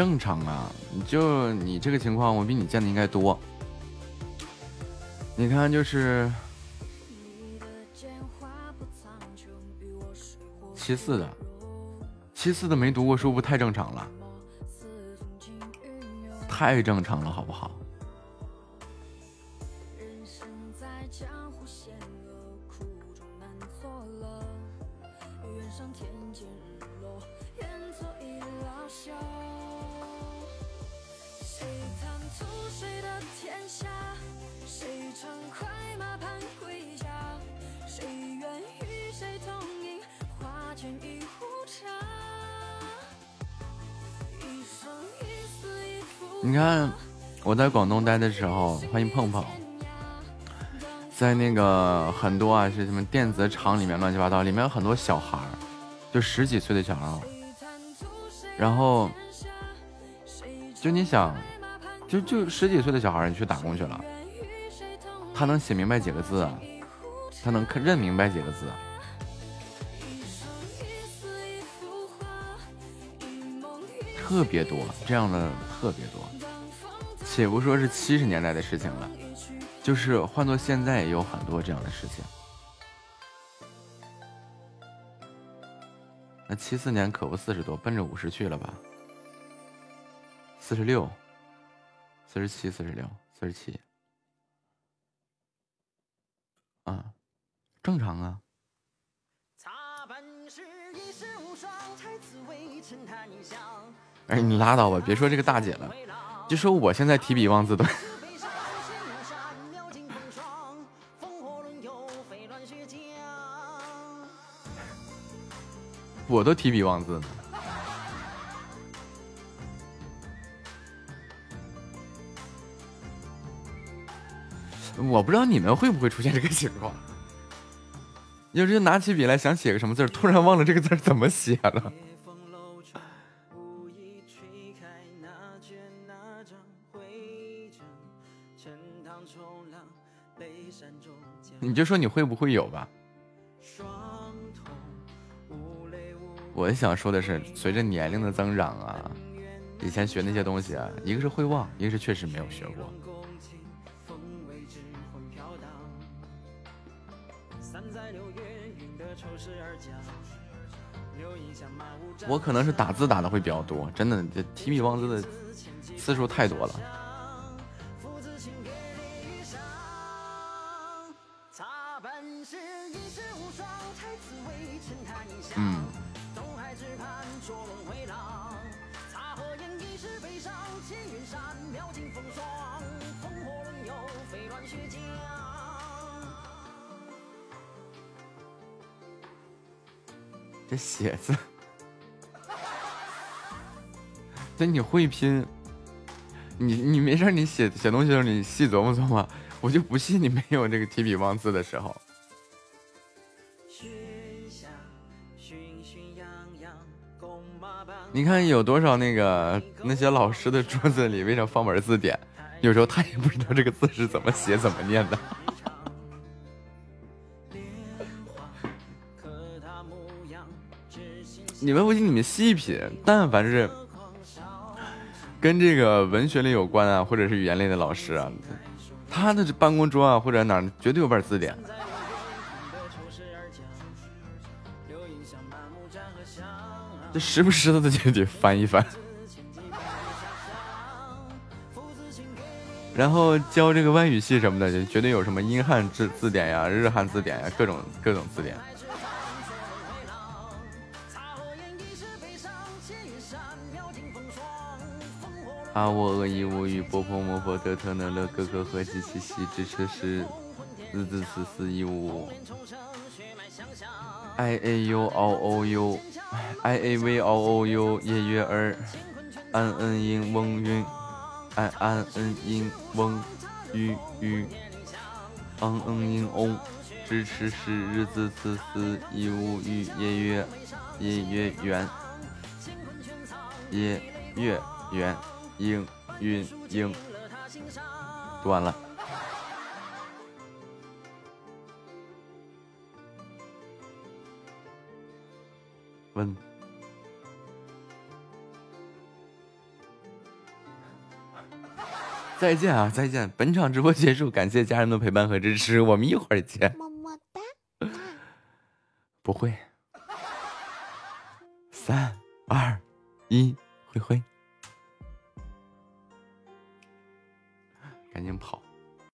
正常啊，就你这个情况，我比你见的应该多。你看，就是七四的，七四的没读过书，不太正常了，太正常了，好不好？广东待的时候，欢迎碰碰，在那个很多啊是什么电子厂里面乱七八糟，里面有很多小孩儿，就十几岁的小孩儿，然后就你想，就就十几岁的小孩儿，你去打工去了，他能写明白几个字？他能看认明白几个字？特别多，这样的特别多。且不说是七十年代的事情了，就是换做现在也有很多这样的事情。那七四年可不四十多，奔着五十去了吧？四十六、四十七、四十六、四十七，啊，正常啊。哎，你拉倒吧，别说这个大姐了，就说我现在提笔忘字都。我都提笔忘字呢。我不知道你们会不会出现这个情况，有时拿起笔来想写个什么字，突然忘了这个字怎么写了。你就说你会不会有吧？我想说的是，随着年龄的增长啊，以前学那些东西啊，一个是会忘，一个是确实没有学过。我可能是打字打的会比较多，真的，这提笔忘字的次数太多了。写字，这你会拼，你你没事，你写写东西的时候你细琢磨琢磨，我就不信你没有这个提笔忘字的时候。你看有多少那个那些老师的桌子里为什么放本字典？有时候他也不知道这个字是怎么写、怎么念的。你们不信，你们细品，但凡是跟这个文学类有关啊，或者是语言类的老师啊，他的办公桌啊或者哪绝对有本字典。这时不时的就得翻一翻，然后教这个外语系什么的，就绝对有什么英汉字字典呀、日汉字典呀，各种各种字典。啊，我恶一无语，波波摩佛得特呢乐哥哥和吉西西支持是日字四四一五 i a u o o u。i a v o o u 夜月儿，an n 音翁韵，an an n 音翁玉玉，ang n 音翁，支持是日字四四一五玉夜月夜月圆，夜月圆应韵应，读完了。问，再见啊，再见！本场直播结束，感谢家人的陪伴和支持，我们一会儿见。么么哒。不会。三二一，灰灰，赶紧跑。